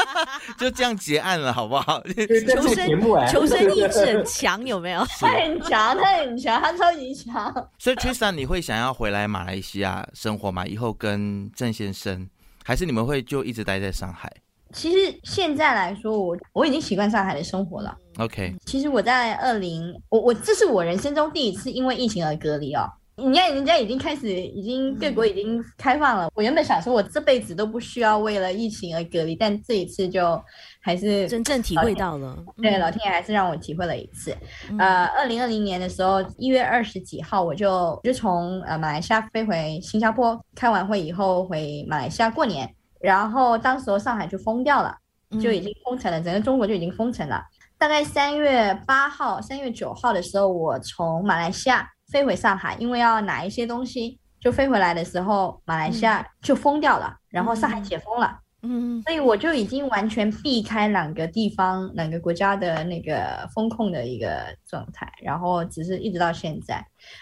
就这样结案了，好不好？求生求生意志很强，有没有？他很强，他很强，他超级强。所以 Trista，你会想要回来马来西亚生活吗？以后跟郑先生，还是你们会就一直待在上海？其实现在来说，我我已经习惯上海的生活了。OK，其实我在二零，我我这是我人生中第一次因为疫情而隔离哦。你看人家已经开始，已经各国已经开放了。我原本想说，我这辈子都不需要为了疫情而隔离，但这一次就还是真正体会到了。对，老天爷还是让我体会了一次。呃，二零二零年的时候，一月二十几号，我就就从呃马来西亚飞回新加坡，开完会以后回马来西亚过年。然后当时候上海就封掉了，就已经封城了，整个中国就已经封城了。大概三月八号、三月九号的时候，我从马来西亚飞回上海，因为要拿一些东西，就飞回来的时候，马来西亚就封掉了，然后上海解封了。嗯，所以我就已经完全避开两个地方、两个国家的那个风控的一个状态，然后只是一直到现在，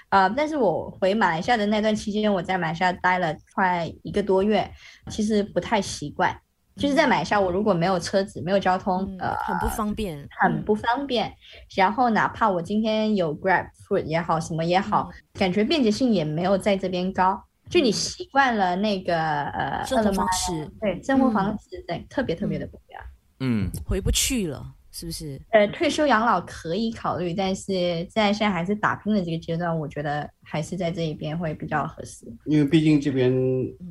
啊、呃，但是我回马来西亚的那段期间，我在马来西亚待了快一个多月，其实不太习惯。就是在马来西亚，我如果没有车子、没有交通，嗯、呃，很不方便，很不方便。然后哪怕我今天有 Grab Food 也好，什么也好，嗯、感觉便捷性也没有在这边高。就你习惯了那个呃生活方式，对生活方式，嗯、对特别特别的不一样。嗯，回不去了。是不是？呃，退休养老可以考虑，但是在现在还是打拼的这个阶段，我觉得还是在这一边会比较合适。因为毕竟这边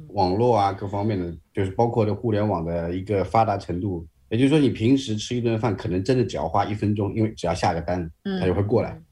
网络啊，各方面的，就是包括这互联网的一个发达程度，也就是说，你平时吃一顿饭，可能真的只要花一分钟，因为只要下个单，他就会过来。嗯，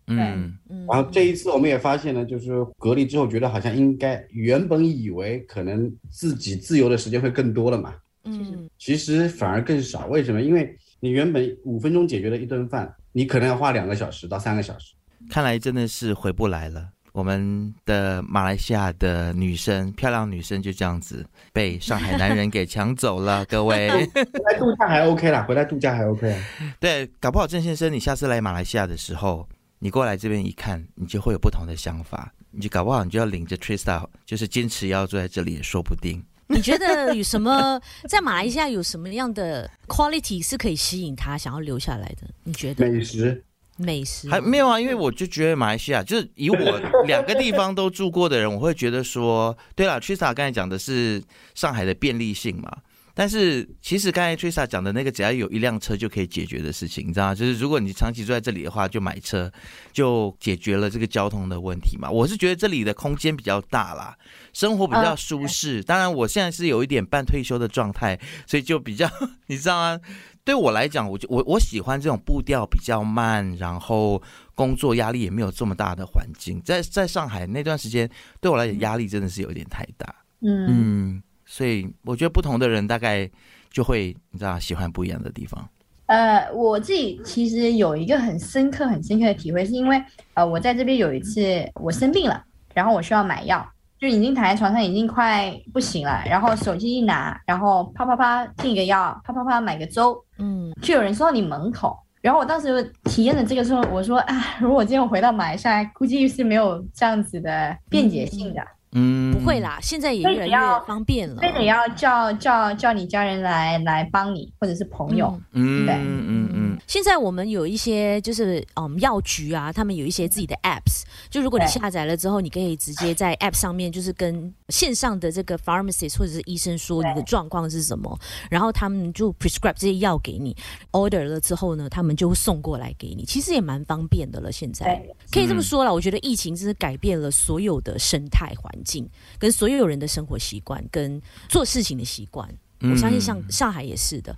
然后这一次我们也发现了，就是隔离之后，觉得好像应该原本以为可能自己自由的时间会更多了嘛，嗯，其实反而更少。为什么？因为你原本五分钟解决了一顿饭，你可能要花两个小时到三个小时。看来真的是回不来了。我们的马来西亚的女生，漂亮女生就这样子被上海男人给抢走了。各位，回来度假还 OK 啦，回来度假还 OK。对，搞不好郑先生，你下次来马来西亚的时候，你过来这边一看，你就会有不同的想法。你就搞不好，你就要领着 Trista，就是坚持要住在这里也说不定。你觉得有什么在马来西亚有什么样的 quality 是可以吸引他想要留下来的？你觉得美食？美食还没有啊，因为我就觉得马来西亚就是以我两个地方都住过的人，我会觉得说，对了，Trista 刚才讲的是上海的便利性嘛。但是其实刚才 Trista 讲的那个，只要有一辆车就可以解决的事情，你知道吗？就是如果你长期住在这里的话，就买车就解决了这个交通的问题嘛。我是觉得这里的空间比较大啦，生活比较舒适。当然，我现在是有一点半退休的状态，所以就比较 你知道吗？对我来讲，我就我我喜欢这种步调比较慢，然后工作压力也没有这么大的环境。在在上海那段时间，对我来讲压力真的是有点太大。嗯。嗯所以我觉得不同的人大概就会你知道喜欢不一样的地方。呃，我自己其实有一个很深刻、很深刻的体会，是因为呃，我在这边有一次我生病了，然后我需要买药，就已经躺在床上已经快不行了，然后手机一拿，然后啪啪啪订个药，啪啪啪买个粥，嗯，就有人送到你门口，然后我当时体验了这个时候，我说啊，如果今天我回到马来西亚，估计是没有这样子的便捷性的。嗯嗯，不会啦，现在也越来越方便了。非得要叫叫叫你家人来来帮你，或者是朋友。嗯，对，嗯嗯嗯。现在我们有一些就是嗯药局啊，他们有一些自己的 apps，就如果你下载了之后，你可以直接在 app 上面就是跟线上的这个 pharmacist 或者是医生说你的状况是什么，然后他们就 prescribe 这些药给你，order 了之后呢，他们就会送过来给你。其实也蛮方便的了。现在可以这么说了，我觉得疫情真是改变了所有的生态环境，跟所有人的生活习惯，跟做事情的习惯。我相信像上海也是的。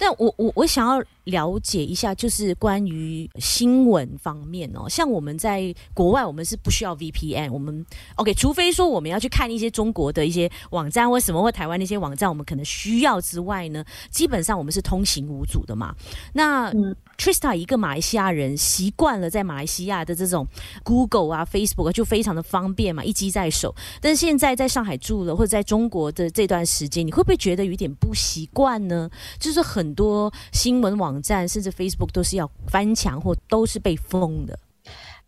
但我我我想要了解一下，就是关于新闻方面哦，像我们在国外，我们是不需要 VPN，我们 OK，除非说我们要去看一些中国的一些网站或什么，或台湾那些网站，我们可能需要之外呢，基本上我们是通行无阻的嘛。那 Trista 一个马来西亚人，习惯了在马来西亚的这种 Google 啊、Facebook 啊，就非常的方便嘛，一机在手。但是现在在上海住了，或者在中国的这段时间，你会不会觉得有点不习惯呢？就是很。很多新闻网站甚至 Facebook 都是要翻墙或都是被封的。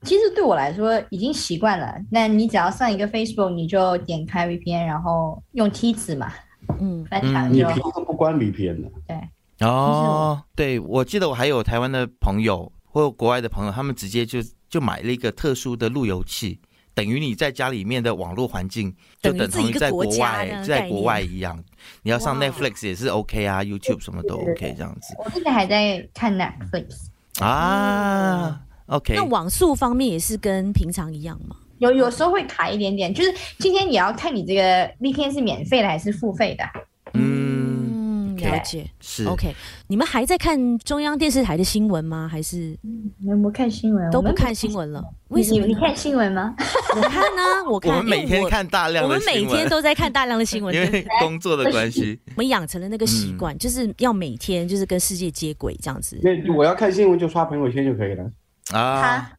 其实对我来说已经习惯了。那你只要上一个 Facebook，你就点开 VPN，然后用梯子嘛，嗯，翻墙就。你平时不关 VPN 的。对。哦，对，我记得我还有台湾的朋友或国外的朋友，他们直接就就买了一个特殊的路由器。等于你在家里面的网络环境，就等同于在国外，在国外一样。你要上 Netflix 也是 OK 啊，YouTube 什么都 OK 这样子。我现在还在看 Netflix 啊，OK。那网速方面也是跟平常一样吗？有有时候会卡一点点，就是今天也要看你这个 VPN 是免费的还是付费的。嗯。了解是 OK。你们还在看中央电视台的新闻吗？还是没有看新闻？都不看新闻了？为什么？你看新闻吗？我看呢，我看。我们每天看大量的新闻，我们每天都在看大量的新闻，因为工作的关系。我们养成了那个习惯，就是要每天就是跟世界接轨这样子。那我要看新闻就刷朋友圈就可以了啊。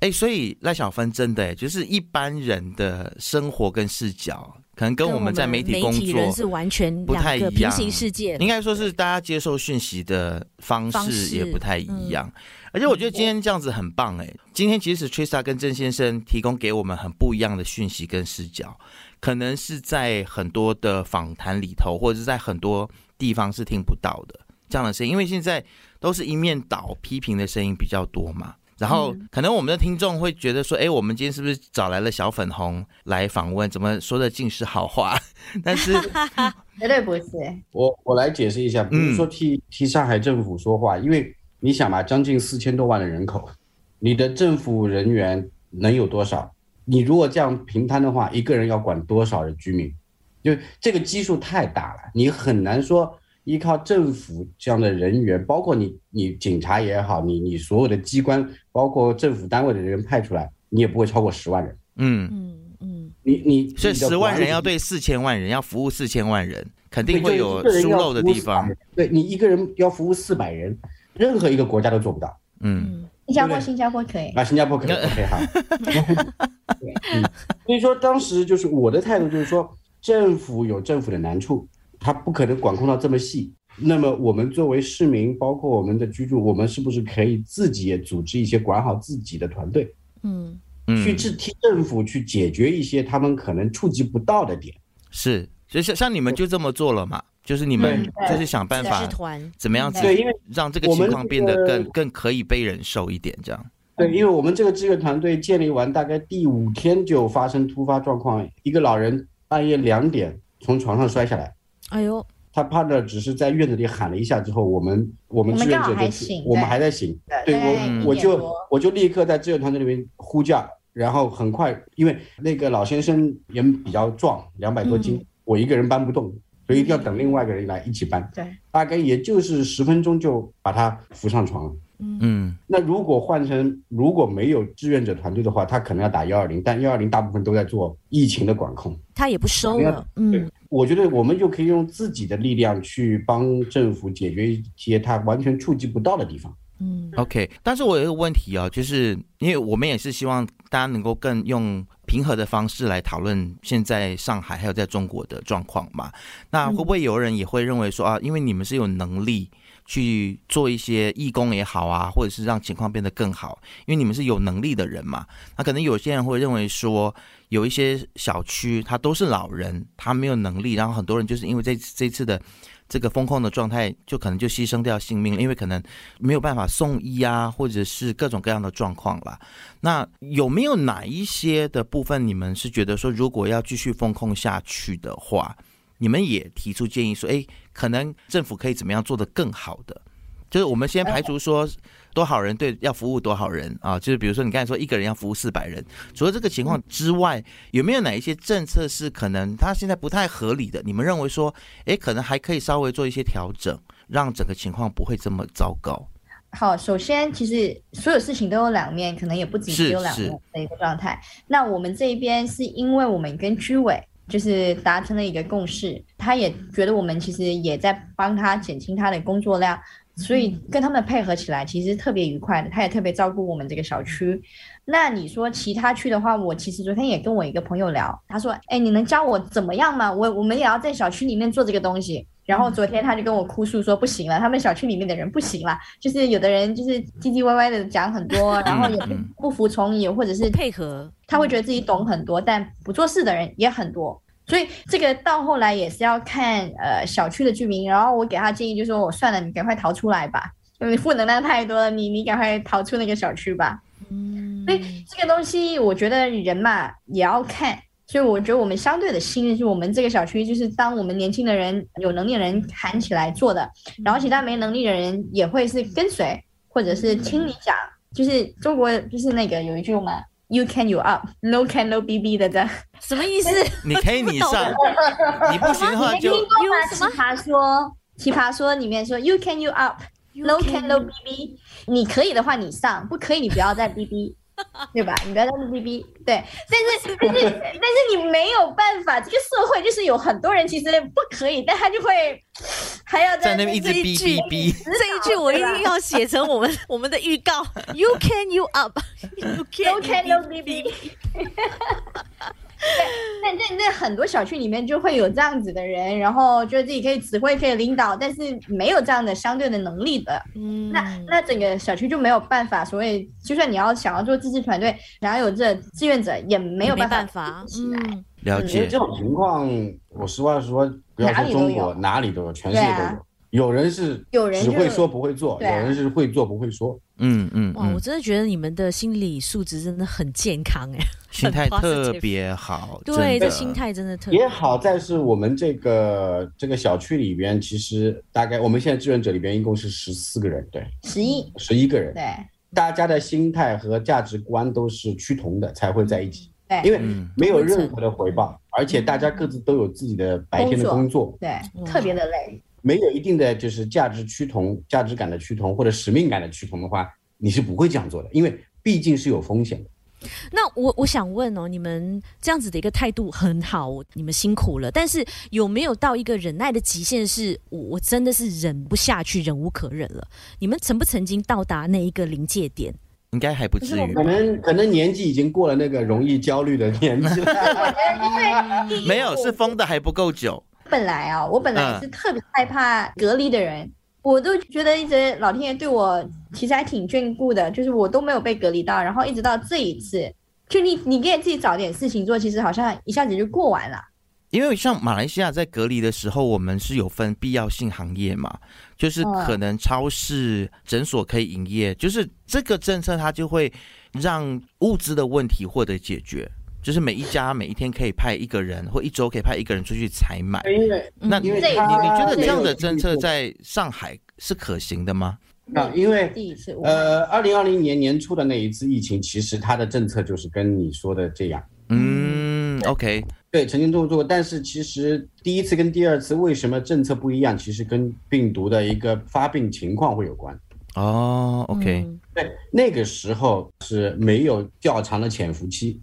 哎，所以赖小芬真的哎，就是一般人的生活跟视角，可能跟我们在媒体工作是完全不太一样。平行世界，应该说是大家接受讯息的方式也不太一样。而且我觉得今天这样子很棒哎，今天其实 Trista 跟郑先生提供给我们很不一样的讯息跟视角，可能是在很多的访谈里头，或者是在很多地方是听不到的这样的声音，因为现在都是一面倒批评的声音比较多嘛。然后可能我们的听众会觉得说，哎，我们今天是不是找来了小粉红来访问？怎么说的尽是好话？但是 绝对不是。我我来解释一下，不是说替、嗯、替上海政府说话，因为你想嘛，将近四千多万的人口，你的政府人员能有多少？你如果这样平摊的话，一个人要管多少的居民？就这个基数太大了，你很难说。依靠政府这样的人员，包括你，你警察也好，你你所有的机关，包括政府单位的人派出来，你也不会超过十万人。嗯嗯嗯，你你所以十万人要对四千万人，要服务四千万人，肯定会有疏漏的地方。对，你一个人要服务四百人，任何一个国家都做不到。嗯，新加坡新加坡可以啊，新加坡可以，OK 好。所以说当时就是我的态度就是说，政府有政府的难处。他不可能管控到这么细，那么我们作为市民，包括我们的居住，我们是不是可以自己也组织一些管好自己的团队？嗯，去替政府去解决一些他们可能触及不到的点。是，就像像你们就这么做了嘛？就是你们就是想办法怎么样子，对，因为让这个情况变得更更可以被忍受一点，这样。对，因为我们这个志愿团队建立完大概第五天就发生突发状况，一个老人半夜两点从床上摔下来。哎呦，他怕的只是在院子里喊了一下之后，我们我们志愿者就我们还在醒，对，对我我就我就立刻在志愿团队里面呼叫，然后很快，因为那个老先生人比较壮，两百多斤，嗯、我一个人搬不动，所以一定要等另外一个人来一起搬，对，大概也就是十分钟就把他扶上床了。嗯，那如果换成如果没有志愿者团队的话，他可能要打幺二零，但幺二零大部分都在做疫情的管控，他也不收了。嗯，我觉得我们就可以用自己的力量去帮政府解决一些他完全触及不到的地方。嗯，OK，但是我有一个问题啊，就是因为我们也是希望大家能够更用平和的方式来讨论现在上海还有在中国的状况嘛。那会不会有人也会认为说啊，因为你们是有能力。去做一些义工也好啊，或者是让情况变得更好，因为你们是有能力的人嘛。那可能有些人会认为说，有一些小区他都是老人，他没有能力，然后很多人就是因为这这次的这个风控的状态，就可能就牺牲掉性命，因为可能没有办法送医啊，或者是各种各样的状况吧。那有没有哪一些的部分，你们是觉得说，如果要继续风控下去的话，你们也提出建议说，哎，可能政府可以怎么样做得更好的？就是我们先排除说多少人对要服务多少人啊，就是比如说你刚才说一个人要服务四百人，除了这个情况之外，有没有哪一些政策是可能他现在不太合理的？你们认为说，哎，可能还可以稍微做一些调整，让整个情况不会这么糟糕？好，首先其实所有事情都有两面，可能也不仅只有两面的一个状态。那我们这一边是因为我们跟居委。就是达成了一个共识，他也觉得我们其实也在帮他减轻他的工作量，所以跟他们配合起来其实特别愉快的。他也特别照顾我们这个小区。那你说其他区的话，我其实昨天也跟我一个朋友聊，他说：“哎，你能教我怎么样吗？我我们也要在小区里面做这个东西。”然后昨天他就跟我哭诉说：“不行了，他们小区里面的人不行了，就是有的人就是唧唧歪歪的讲很多，然后也不不服从，也或者是配合。”他会觉得自己懂很多，但不做事的人也很多，所以这个到后来也是要看呃小区的居民。然后我给他建议，就说我算了，你赶快逃出来吧，因为负能量太多了，你你赶快逃出那个小区吧。嗯，所以这个东西我觉得人嘛也要看，所以我觉得我们相对的幸运，就是我们这个小区就是当我们年轻的人有能力的人喊起来做的，然后其他没能力的人也会是跟随或者是听你讲，就是中国就是那个有一句嘛。You can you up, no can no bb 的这什么意思？你可以你上，你不行的话就。因为什么？他说奇葩说里面说 “You can you up”，No can no BB，你可以的话你上，不可以你不要再 BB。对吧？你不要在那哔哔。对，但是但是但是你没有办法，这个社会就是有很多人其实不可以，但他就会还要在，在那边一直哔哔哔。这一句我一定要写成我们我们的预告。You can you up，You can no B B。那那那很多小区里面就会有这样子的人，然后觉得自己可以指挥、可以领导，但是没有这样的相对的能力的。嗯，那那整个小区就没有办法。所以，就算你要想要做自治团队，想要有这志愿者，也没有办法。办法嗯，了解。这种情况，我实话实说，不要说中国，哪里都有，全世界都有。有人是有人只会说不会做，有人是会做不会说。嗯嗯，哇，我真的觉得你们的心理素质真的很健康哎，心态特别好。对，这心态真的特别好。也好在是我们这个这个小区里边，其实大概我们现在志愿者里边一共是十四个人，对，十一。十一个人，对，大家的心态和价值观都是趋同的，才会在一起。对，因为没有任何的回报，而且大家各自都有自己的白天的工作，对，特别的累。没有一定的就是价值趋同、价值感的趋同或者使命感的趋同的话，你是不会这样做的，因为毕竟是有风险的。那我我想问哦，你们这样子的一个态度很好，你们辛苦了，但是有没有到一个忍耐的极限是，是我我真的是忍不下去、忍无可忍了？你们曾不曾经到达那一个临界点？应该还不至于，可能可能年纪已经过了那个容易焦虑的年纪了。没有，是封的还不够久。本来啊，我本来是特别害怕隔离的人，嗯、我都觉得一直老天爷对我其实还挺眷顾的，就是我都没有被隔离到，然后一直到这一次，就你你给自己找点事情做，其实好像一下子就过完了。因为像马来西亚在隔离的时候，我们是有分必要性行业嘛，就是可能超市、诊所可以营业，就是这个政策它就会让物资的问题获得解决。就是每一家每一天可以派一个人，或一周可以派一个人出去采买。那你你你觉得这样的政策在上海是可行的吗？啊，因为呃，二零二零年年初的那一次疫情，其实它的政策就是跟你说的这样。嗯，OK，对，曾经这么做过，但是其实第一次跟第二次为什么政策不一样？其实跟病毒的一个发病情况会有关。哦，OK，对，那个时候是没有较长的潜伏期。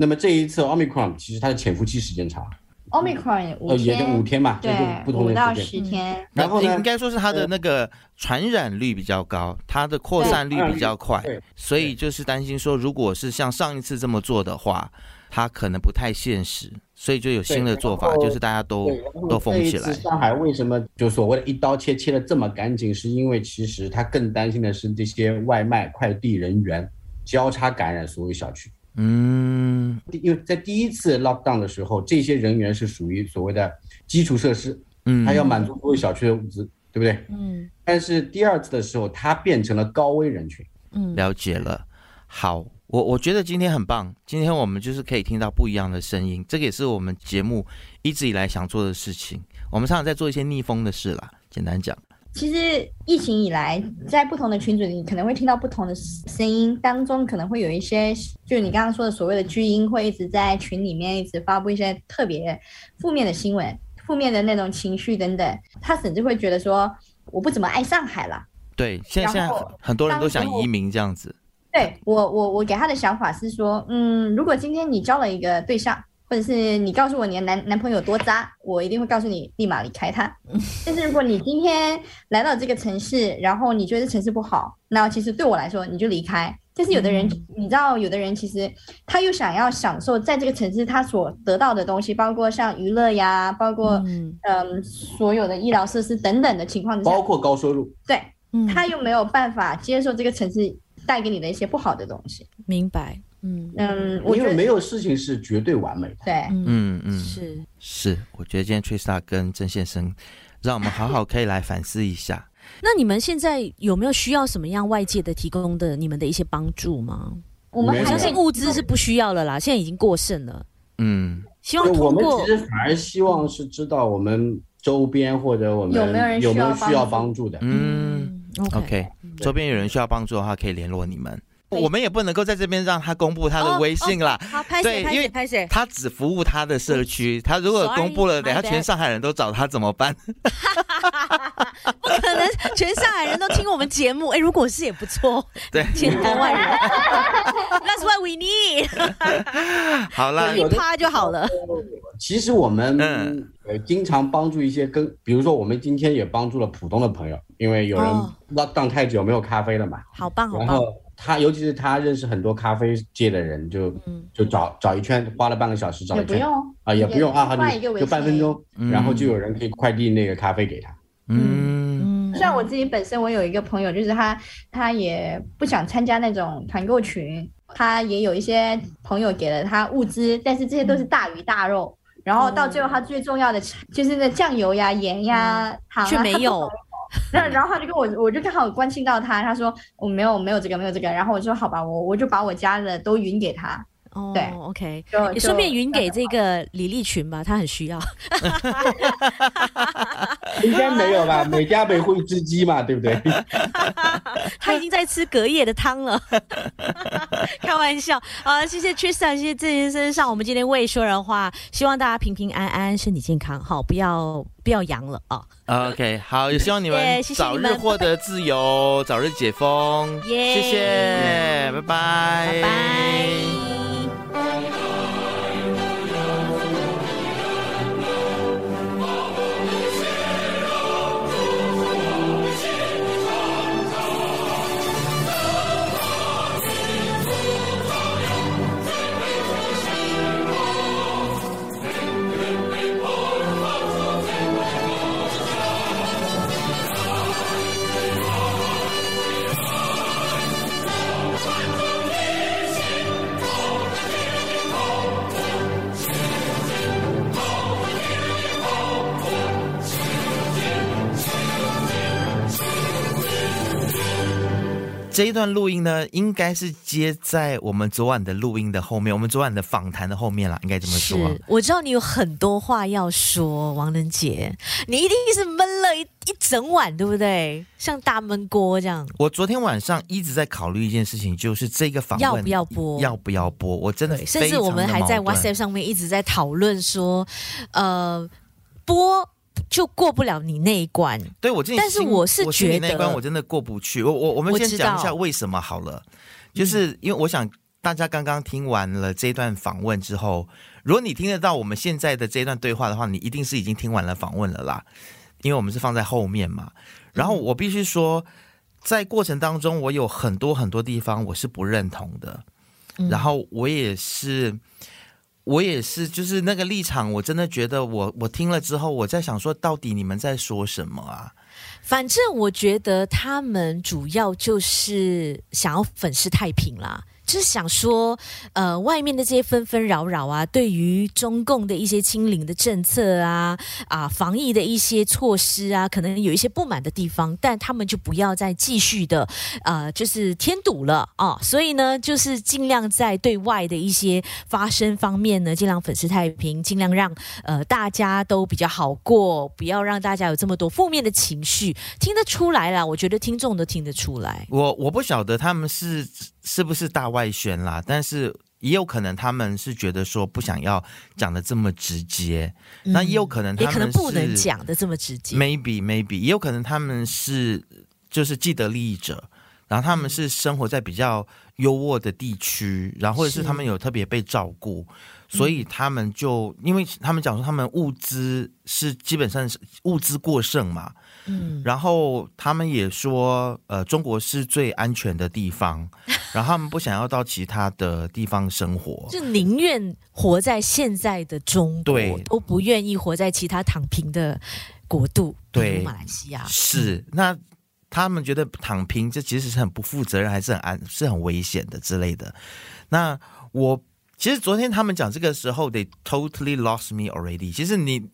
那么这一次 Omicron 其实它的潜伏期时间长，Omicron 五天，也就五天嘛，对，不同的五到十天。然后应该说是它的那个传染率比较高，它的扩散率比较快，所以就是担心说，如果是像上一次这么做的话，它可能不太现实，所以就有新的做法，就是大家都都封起来。上海为什么就所谓的一刀切切的这么干净？是因为其实他更担心的是这些外卖快递人员交叉感染所有小区。嗯，因为在第一次 lockdown 的时候，这些人员是属于所谓的基础设施，嗯，他要满足所有小区的物资，对不对？嗯。但是第二次的时候，他变成了高危人群。嗯，了解了。好，我我觉得今天很棒，今天我们就是可以听到不一样的声音，这个也是我们节目一直以来想做的事情。我们常常在做一些逆风的事啦，简单讲。其实疫情以来，在不同的群组里，可能会听到不同的声音，当中可能会有一些，就是你刚刚说的所谓的巨婴，会一直在群里面一直发布一些特别负面的新闻、负面的那种情绪等等。他甚至会觉得说，我不怎么爱上海了。对，现在现在很多人都想移民这样子。对，我我我给他的想法是说，嗯，如果今天你交了一个对象。或者是你告诉我你的男男朋友多渣，我一定会告诉你立马离开他。但是如果你今天来到这个城市，然后你觉得这城市不好，那其实对我来说你就离开。但是有的人，你知道，有的人其实他又想要享受在这个城市他所得到的东西，包括像娱乐呀，包括嗯、呃、所有的医疗设施等等的情况之下，包括高收入，对，他又没有办法接受这个城市带给你的一些不好的东西。明白。嗯嗯，因为没有事情是绝对完美的。对，嗯嗯，是是，我觉得今天 Trista 跟郑先生，让我们好好可以来反思一下。那你们现在有没有需要什么样外界的提供的你们的一些帮助吗？我们相信物资是不需要了啦，现在已经过剩了。嗯，希望通过。我们其实反而希望是知道我们周边或者我们有没有人有没有需要帮助的。嗯，OK，周边有人需要帮助的话，可以联络你们。我们也不能够在这边让他公布他的微信啦。好，拍谢，因为拍谢，他只服务他的社区。他如果公布了，等下全上海人都找他怎么办？不可能，全上海人都听我们节目。哎，如果是也不错。对，千多万人。That's what we need。好了，一趴就好了。其实我们呃经常帮助一些跟，比如说我们今天也帮助了浦东的朋友，因为有人 lock down 太久没有咖啡了嘛。好棒，好棒。然后他，尤其是他认识很多咖啡界的人，就就找找一圈，花了半个小时找一圈。也不用啊，也不用啊，就半分钟，然后就有人可以快递那个咖啡给他。嗯，像我自己本身，我有一个朋友，就是他，他也不想参加那种团购群，他也有一些朋友给了他物资，但是这些都是大鱼大肉，然后到最后他最重要的就是那酱油呀、盐呀、糖啊，却没有。然后然后他就跟我，我就刚好关心到他，他说我没有没有这个没有这个，然后我说好吧，我我就把我家的都匀给他。哦，对，OK，你顺便匀给这个李立群吧，他很需要。应该没有吧？每家每户一只鸡嘛，对不对？他已经在吃隔夜的汤了，开玩笑。好，谢谢 Trista，谢谢郑先生上我们今天未说人话，希望大家平平安安，身体健康，好，不要不要阳了啊。OK，好，也希望你们早日获得自由，早日解封。谢谢，拜拜，拜拜。这一段录音呢，应该是接在我们昨晚的录音的后面，我们昨晚的访谈的后面啦，应该这么说。是，我知道你有很多话要说，王仁杰，你一定是闷了一一整晚，对不对？像大闷锅这样。我昨天晚上一直在考虑一件事情，就是这个访问要不要播，要不要播？我真的，甚至我们还在 WhatsApp 上面一直在讨论说，呃，播。就过不了你那一关，对我，但是我是觉得那一关我真的过不去。我我我们先讲一下为什么好了，就是因为我想大家刚刚听完了这段访问之后，如果你听得到我们现在的这段对话的话，你一定是已经听完了访问了啦，因为我们是放在后面嘛。然后我必须说，在过程当中，我有很多很多地方我是不认同的，然后我也是。我也是，就是那个立场，我真的觉得我我听了之后，我在想说，到底你们在说什么啊？反正我觉得他们主要就是想要粉饰太平啦。是想说，呃，外面的这些纷纷扰扰啊，对于中共的一些清零的政策啊，啊，防疫的一些措施啊，可能有一些不满的地方，但他们就不要再继续的，呃，就是添堵了啊。所以呢，就是尽量在对外的一些发声方面呢，尽量粉饰太平，尽量让呃大家都比较好过，不要让大家有这么多负面的情绪，听得出来啦，我觉得听众都听得出来。我我不晓得他们是。是不是大外宣啦？但是也有可能他们是觉得说不想要讲的这么直接，嗯、那也有可能他们也可能不能讲的这么直接。Maybe maybe 也有可能他们是就是既得利益者，然后他们是生活在比较优渥的地区，然后或者是他们有特别被照顾，所以他们就因为他们讲说他们物资是基本上是物资过剩嘛。嗯，然后他们也说，呃，中国是最安全的地方，然后他们不想要到其他的地方生活，就宁愿活在现在的中国，对，都不愿意活在其他躺平的国度，对，马来西亚是。那他们觉得躺平这其实是很不负责任，还是很安，是很危险的之类的。那我其实昨天他们讲这个时候，they totally lost me already。其实你。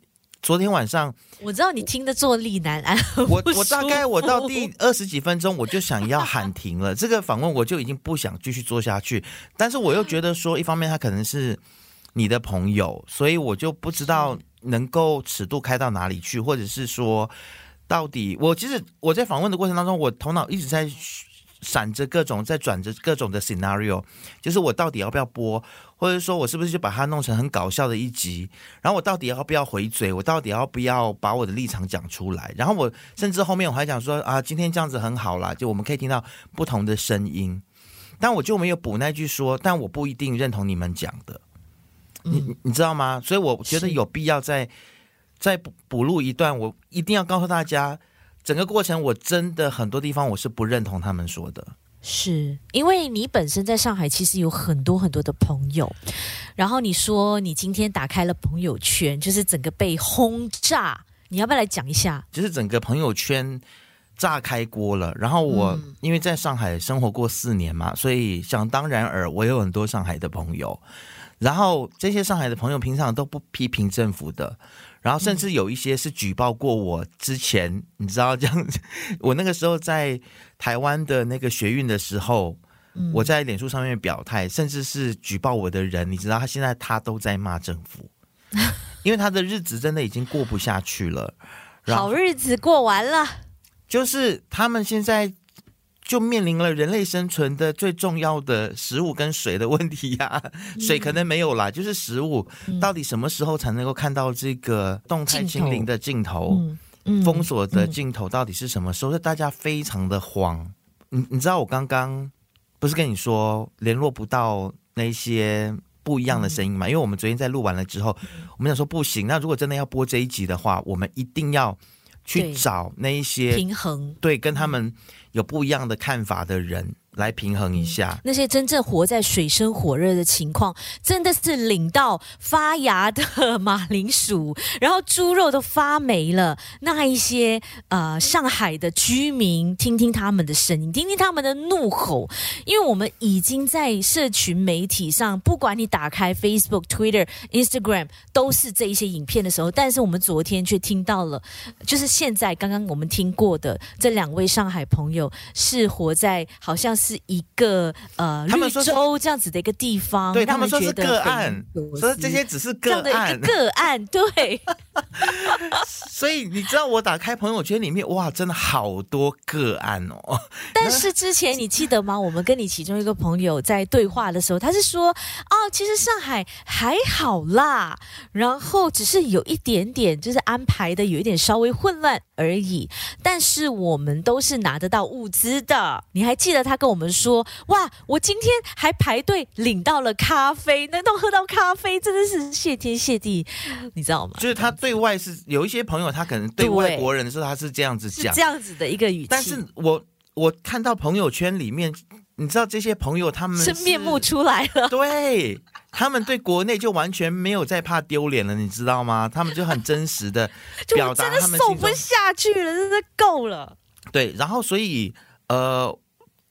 昨天晚上，我知道你听得坐立难安。我我大概我到第二十几分钟，我就想要喊停了。这个访问我就已经不想继续做下去。但是我又觉得说，一方面他可能是你的朋友，所以我就不知道能够尺度开到哪里去，或者是说，到底我其实我在访问的过程当中，我头脑一直在闪着各种，在转着各种的 scenario，就是我到底要不要播，或者说我是不是就把它弄成很搞笑的一集，然后我到底要不要回嘴，我到底要不要把我的立场讲出来，然后我甚至后面我还讲说啊，今天这样子很好啦，就我们可以听到不同的声音，但我就没有补那句说，但我不一定认同你们讲的，你你知道吗？所以我觉得有必要再再补补录一段，我一定要告诉大家。整个过程，我真的很多地方我是不认同他们说的，是因为你本身在上海其实有很多很多的朋友，然后你说你今天打开了朋友圈，就是整个被轰炸，你要不要来讲一下？就是整个朋友圈炸开锅了。然后我、嗯、因为在上海生活过四年嘛，所以想当然尔，我有很多上海的朋友。然后这些上海的朋友平常都不批评政府的。然后甚至有一些是举报过我之前，嗯、你知道这样子，我那个时候在台湾的那个学运的时候，嗯、我在脸书上面表态，甚至是举报我的人，你知道他现在他都在骂政府，因为他的日子真的已经过不下去了，好日子过完了，就是他们现在。就面临了人类生存的最重要的食物跟水的问题呀、啊，水可能没有啦，就是食物，到底什么时候才能够看到这个动态清零的镜头？嗯封锁的镜头到底是什么时候？大家非常的慌。你你知道我刚刚不是跟你说联络不到那些不一样的声音吗？因为我们昨天在录完了之后，我们想说不行，那如果真的要播这一集的话，我们一定要去找那一些平衡，对，跟他们。有不一样的看法的人。来平衡一下、那些真正活在水深火热的情况，真的是领到发芽的马铃薯，然后猪肉都发霉了。那一些呃上海的居民，听听他们的声音，听听他们的怒吼，因为我们已经在社群媒体上，不管你打开 Facebook、Twitter、Instagram，都是这一些影片的时候，但是我们昨天却听到了，就是现在刚刚我们听过的这两位上海朋友，是活在好像是。是一个呃绿洲这样子的一个地方，对他们说是个案，所以这些只是个案，个案对。所以你知道我打开朋友圈里面，哇，真的好多个案哦。但是之前你记得吗？我们跟你其中一个朋友在对话的时候，他是说哦，其实上海还好啦，然后只是有一点点就是安排的有一点稍微混乱而已。但是我们都是拿得到物资的，你还记得他跟我。我们说哇，我今天还排队领到了咖啡，能够喝到咖啡，真的是谢天谢地，你知道吗？就是他对外是有一些朋友，他可能对外国人的时候他是这样子讲，这样子的一个语气。但是我我看到朋友圈里面，你知道这些朋友他们真面目出来了，对他们对国内就完全没有再怕丢脸了，你知道吗？他们就很真实的 表达，他们受不下去了，真的够了。对，然后所以呃。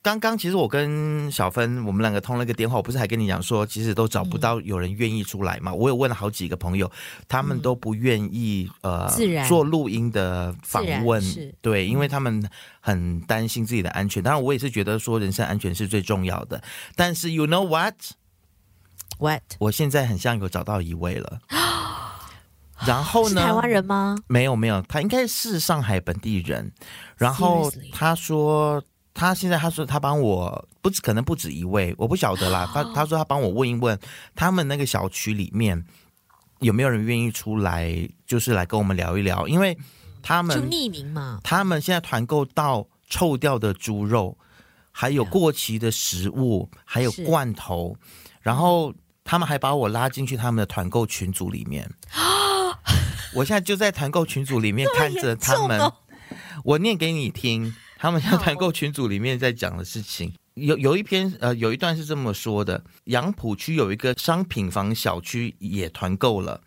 刚刚其实我跟小芬，我们两个通了一个电话，我不是还跟你讲说，其实都找不到有人愿意出来嘛。嗯、我有问了好几个朋友，他们都不愿意、嗯、呃自然做录音的访问，对，因为他们很担心自己的安全。当然，我也是觉得说人身安全是最重要的。但是，you know what？What？我现在很像有找到一位了。然后呢？台湾人吗？没有，没有，他应该是上海本地人。然后他说。他现在他说他帮我不止可能不止一位，我不晓得啦。他他说他帮我问一问，他们那个小区里面有没有人愿意出来，就是来跟我们聊一聊，因为他们就匿名嘛。他们现在团购到臭掉的猪肉，还有过期的食物，还有罐头，然后他们还把我拉进去他们的团购群组里面。我现在就在团购群组里面看着他们，我念给你听。他们在团购群组里面在讲的事情，有有一篇呃，有一段是这么说的：杨浦区有一个商品房小区也团购了，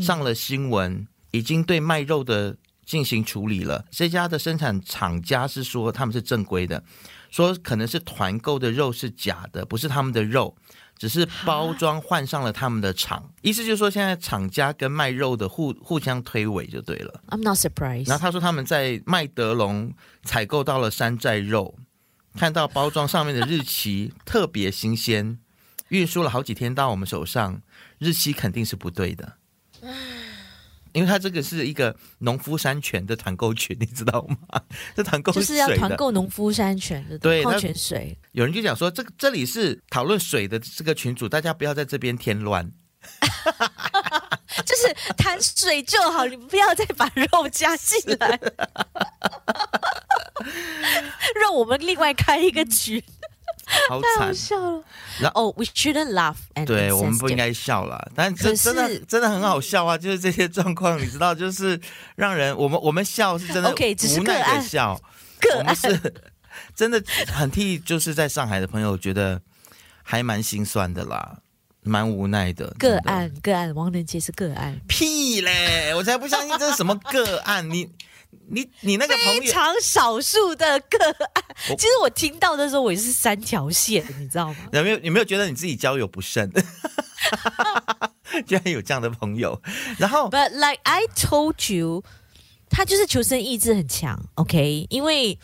上了新闻，已经对卖肉的进行处理了。这家的生产厂家是说他们是正规的，说可能是团购的肉是假的，不是他们的肉。只是包装换上了他们的厂，意思就是说，现在厂家跟卖肉的互互相推诿就对了。I'm not surprised。然后他说他们在麦德龙采购到了山寨肉，看到包装上面的日期特别新鲜，运输了好几天到我们手上，日期肯定是不对的。因为它这个是一个农夫山泉的团购群，你知道吗？这团购就是要团购农夫山泉的对矿泉水。有人就讲说，这这里是讨论水的这个群组，大家不要在这边添乱。就是谈水就好，你不要再把肉加进来。让我们另外开一个群。好惨，太好笑了。然后、oh,，we shouldn't laugh。对，我们不应该笑了，但这真的真的很好笑啊！就是这些状况，你知道，就是让人我们我们笑是真的无奈的笑我们是真的很替就是在上海的朋友觉得还蛮心酸的啦，蛮无奈的。个案个案，王仁杰是个案，屁嘞！我才不相信这是什么个案，你。你你那个朋友非常少数的个案，其实我听到的时候，我也是三条线，你知道吗？有没有有没有觉得你自己交友不慎？居然有这样的朋友，然后，But like I told you，他就是求生意志很强，OK？因为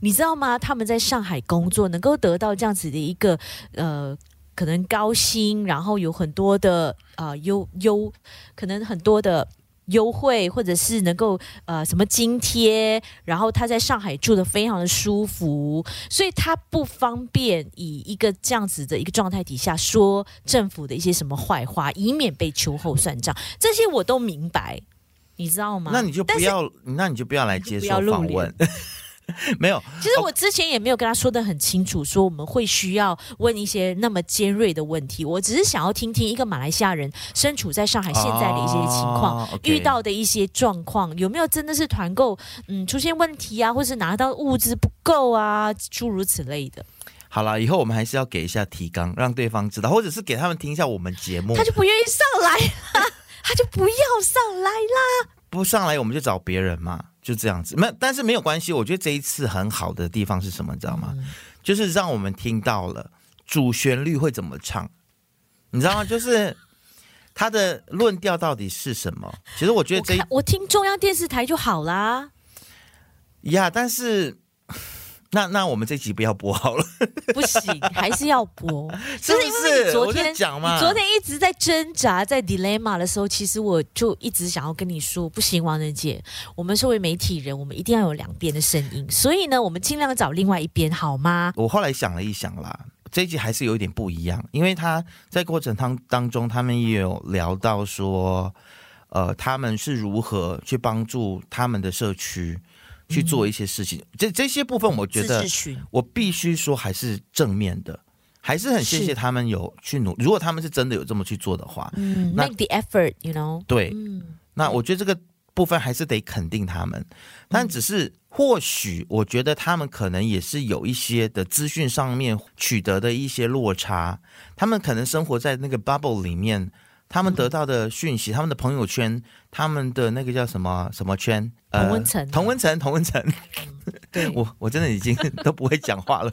你知道吗？他们在上海工作，能够得到这样子的一个呃，可能高薪，然后有很多的啊优优，可能很多的。优惠，或者是能够呃什么津贴，然后他在上海住的非常的舒服，所以他不方便以一个这样子的一个状态底下说政府的一些什么坏话，以免被秋后算账。这些我都明白，你知道吗？那你就不要，那你就不要来接受访问。没有，其实我之前也没有跟他说的很清楚，说我们会需要问一些那么尖锐的问题。我只是想要听听一个马来西亚人身处在上海现在的一些情况，遇到的一些状况，有没有真的是团购嗯出现问题啊，或是拿到物资不够啊，诸如此类的。好了，以后我们还是要给一下提纲，让对方知道，或者是给他们听一下我们节目。他就不愿意上来了，他就不要上来啦。不上来，我们就找别人嘛。就这样子，没，但是没有关系。我觉得这一次很好的地方是什么，你知道吗？嗯、就是让我们听到了主旋律会怎么唱，你知道吗？就是他的论调到底是什么？其实我觉得这我，我听中央电视台就好啦。呀，但是。那那我们这集不要播好了，不行，还是要播。是不是？就是因为你昨天讲嘛，你昨天一直在挣扎，在 dilemma 的时候，其实我就一直想要跟你说，不行，王仁杰，我们作为媒体人，我们一定要有两边的声音。所以呢，我们尽量找另外一边，好吗？我后来想了一想啦，这一集还是有一点不一样，因为他在过程当当中，他们也有聊到说，呃，他们是如何去帮助他们的社区。去做一些事情，嗯、这这些部分我觉得我必须说还是正面的，还是很谢谢他们有去努。如果他们是真的有这么去做的话，嗯，make the effort，you know，对，嗯，那我觉得这个部分还是得肯定他们，但只是或许我觉得他们可能也是有一些的资讯上面取得的一些落差，他们可能生活在那个 bubble 里面，他们得到的讯息，他们的朋友圈，他们的那个叫什么什么圈。呃同温层，同温层，同温层。对，我我真的已经 都不会讲话了，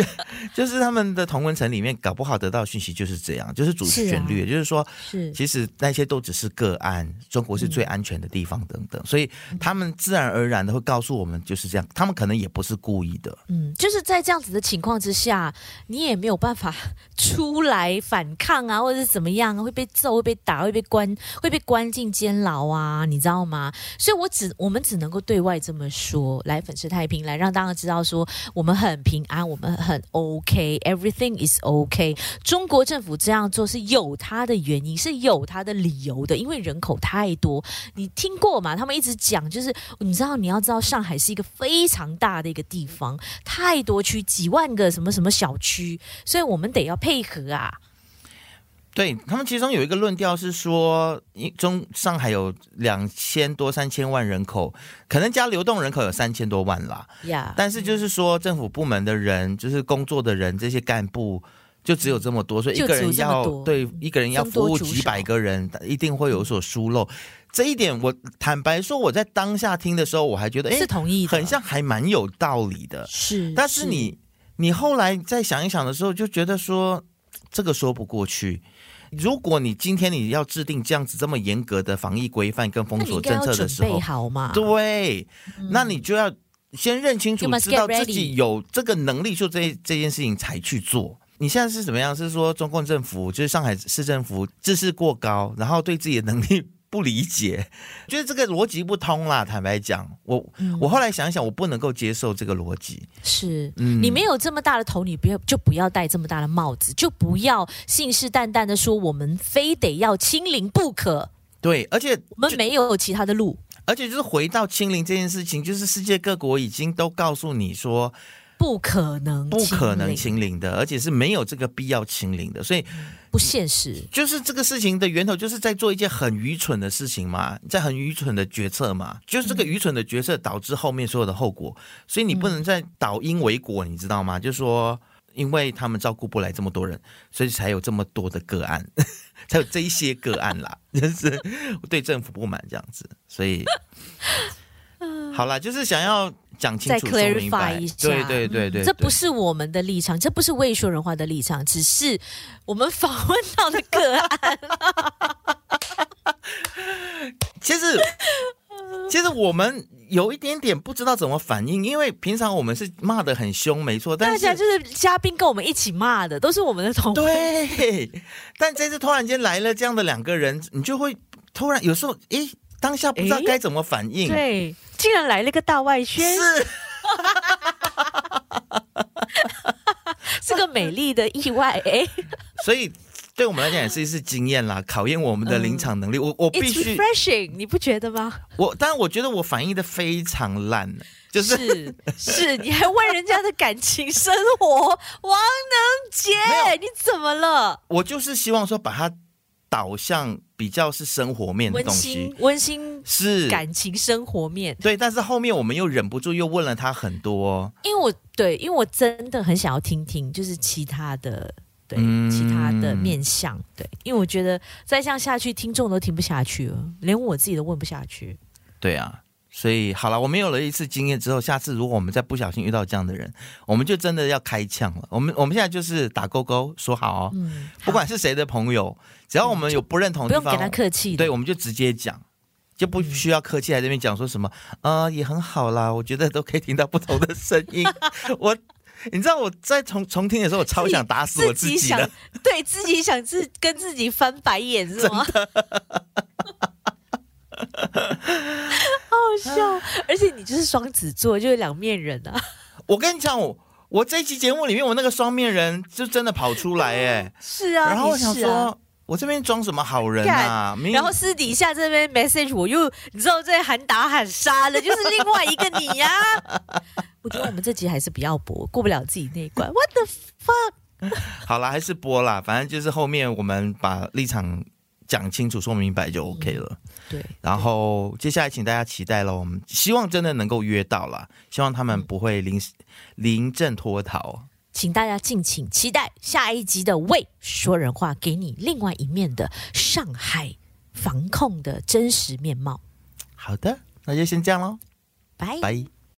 就是他们的同温层里面，搞不好得到讯息就是这样，就是主旋律，是啊、就是说，是。其实那些都只是个案，中国是最安全的地方等等，嗯、所以他们自然而然的会告诉我们就是这样，他们可能也不是故意的，嗯，就是在这样子的情况之下，你也没有办法出来反抗啊，或者是怎么样，会被揍，会被打，会被关，会被关进监牢啊，你知道吗？所以我只我们只能够对外这么说，来粉饰太平。来让大家知道说我们很平安，我们很 OK，everything is OK。中国政府这样做是有它的原因，是有它的理由的，因为人口太多。你听过吗？他们一直讲，就是你知道，你要知道，上海是一个非常大的一个地方，太多区，几万个什么什么小区，所以我们得要配合啊。对，他们其中有一个论调是说，中上海有两千多三千万人口，可能加流动人口有三千多万啦。但是就是说，政府部门的人，就是工作的人，这些干部就只有这么多，所以一个人要对一个人要服务几百个人，一定会有所疏漏。这一点我坦白说，我在当下听的时候，我还觉得，哎，是同意，很像还蛮有道理的。是，但是你是你后来再想一想的时候，就觉得说这个说不过去。如果你今天你要制定这样子这么严格的防疫规范跟封锁政策的时候，好嘛？对，嗯、那你就要先认清楚，知道自己有这个能力做这这件事情才去做。你现在是怎么样？是说中共政府就是上海市政府自视过高，然后对自己的能力不理解，觉得这个逻辑不通啦。坦白讲，我、嗯、我后来想想，我不能够接受这个逻辑。是、嗯、你没有这么大的头，你不要就不要戴这么大的帽子，就不要信誓旦旦的说我们非得要清零不可。对，而且我们没有其他的路。而且就是回到清零这件事情，就是世界各国已经都告诉你说。不可能，不可能清零的，而且是没有这个必要清零的，所以不现实。就是这个事情的源头，就是在做一件很愚蠢的事情嘛，在很愚蠢的决策嘛，就是这个愚蠢的决策导致后面所有的后果，所以你不能再倒因为果，你知道吗？就是说，因为他们照顾不来这么多人，所以才有这么多的个案，才有这一些个案啦，就是对政府不满这样子，所以好啦，就是想要。讲清楚，再 clarify 一下，对对对对，这不是我们的立场，这不是未说人话的立场，只是我们访问到的个案。其实，其实我们有一点点不知道怎么反应，因为平常我们是骂的很凶，没错，但是大家就是嘉宾跟我们一起骂的，都是我们的同对。但这次突然间来了这样的两个人，你就会突然有时候，诶，当下不知道该怎么反应，对。竟然来了个大外宣，是，是个美丽的意外哎。所以对我们来讲也是一次经验啦，考验我们的临场能力。我我必须 refreshing，你不觉得吗？我当然我觉得我反应的非常烂，就是是，是，你还问人家的感情生活，王能杰，你怎么了？我就是希望说把它导向。比较是生活面的东西，温馨是感情生活面。对，但是后面我们又忍不住又问了他很多，因为我对，因为我真的很想要听听，就是其他的对、嗯、其他的面向，对，因为我觉得再这样下去，听众都听不下去了，连我自己都问不下去。对啊。所以好了，我们有了一次经验之后，下次如果我们再不小心遇到这样的人，我们就真的要开枪了。我们我们现在就是打勾勾说好哦，嗯、好不管是谁的朋友，只要我们有不认同的地方，不用给他客气，对，我们就直接讲，就不需要客气在这边讲说什么，呃，也很好啦，我觉得都可以听到不同的声音。我，你知道我在重重听的时候，我超想打死我自己的，自己想对自己想自跟自己翻白眼是吗？好好笑，而且你就是双子座，就是两面人啊！我跟你讲，我我这一期节目里面，我那个双面人就真的跑出来哎，是啊。然后我想说，啊、我这边装什么好人啊？然后私底下这边 message 我又你知道在喊打喊杀的，就是另外一个你呀、啊。我觉得我们这集还是不要播，过不了自己那一关。What the fuck？好啦，还是播啦，反正就是后面我们把立场。讲清楚、说明白就 OK 了。嗯、对，然后接下来请大家期待喽。我们希望真的能够约到了，希望他们不会临临阵脱逃。请大家敬请期待下一集的《喂说人话》，给你另外一面的上海防控的真实面貌。好的，那就先这样喽，拜拜。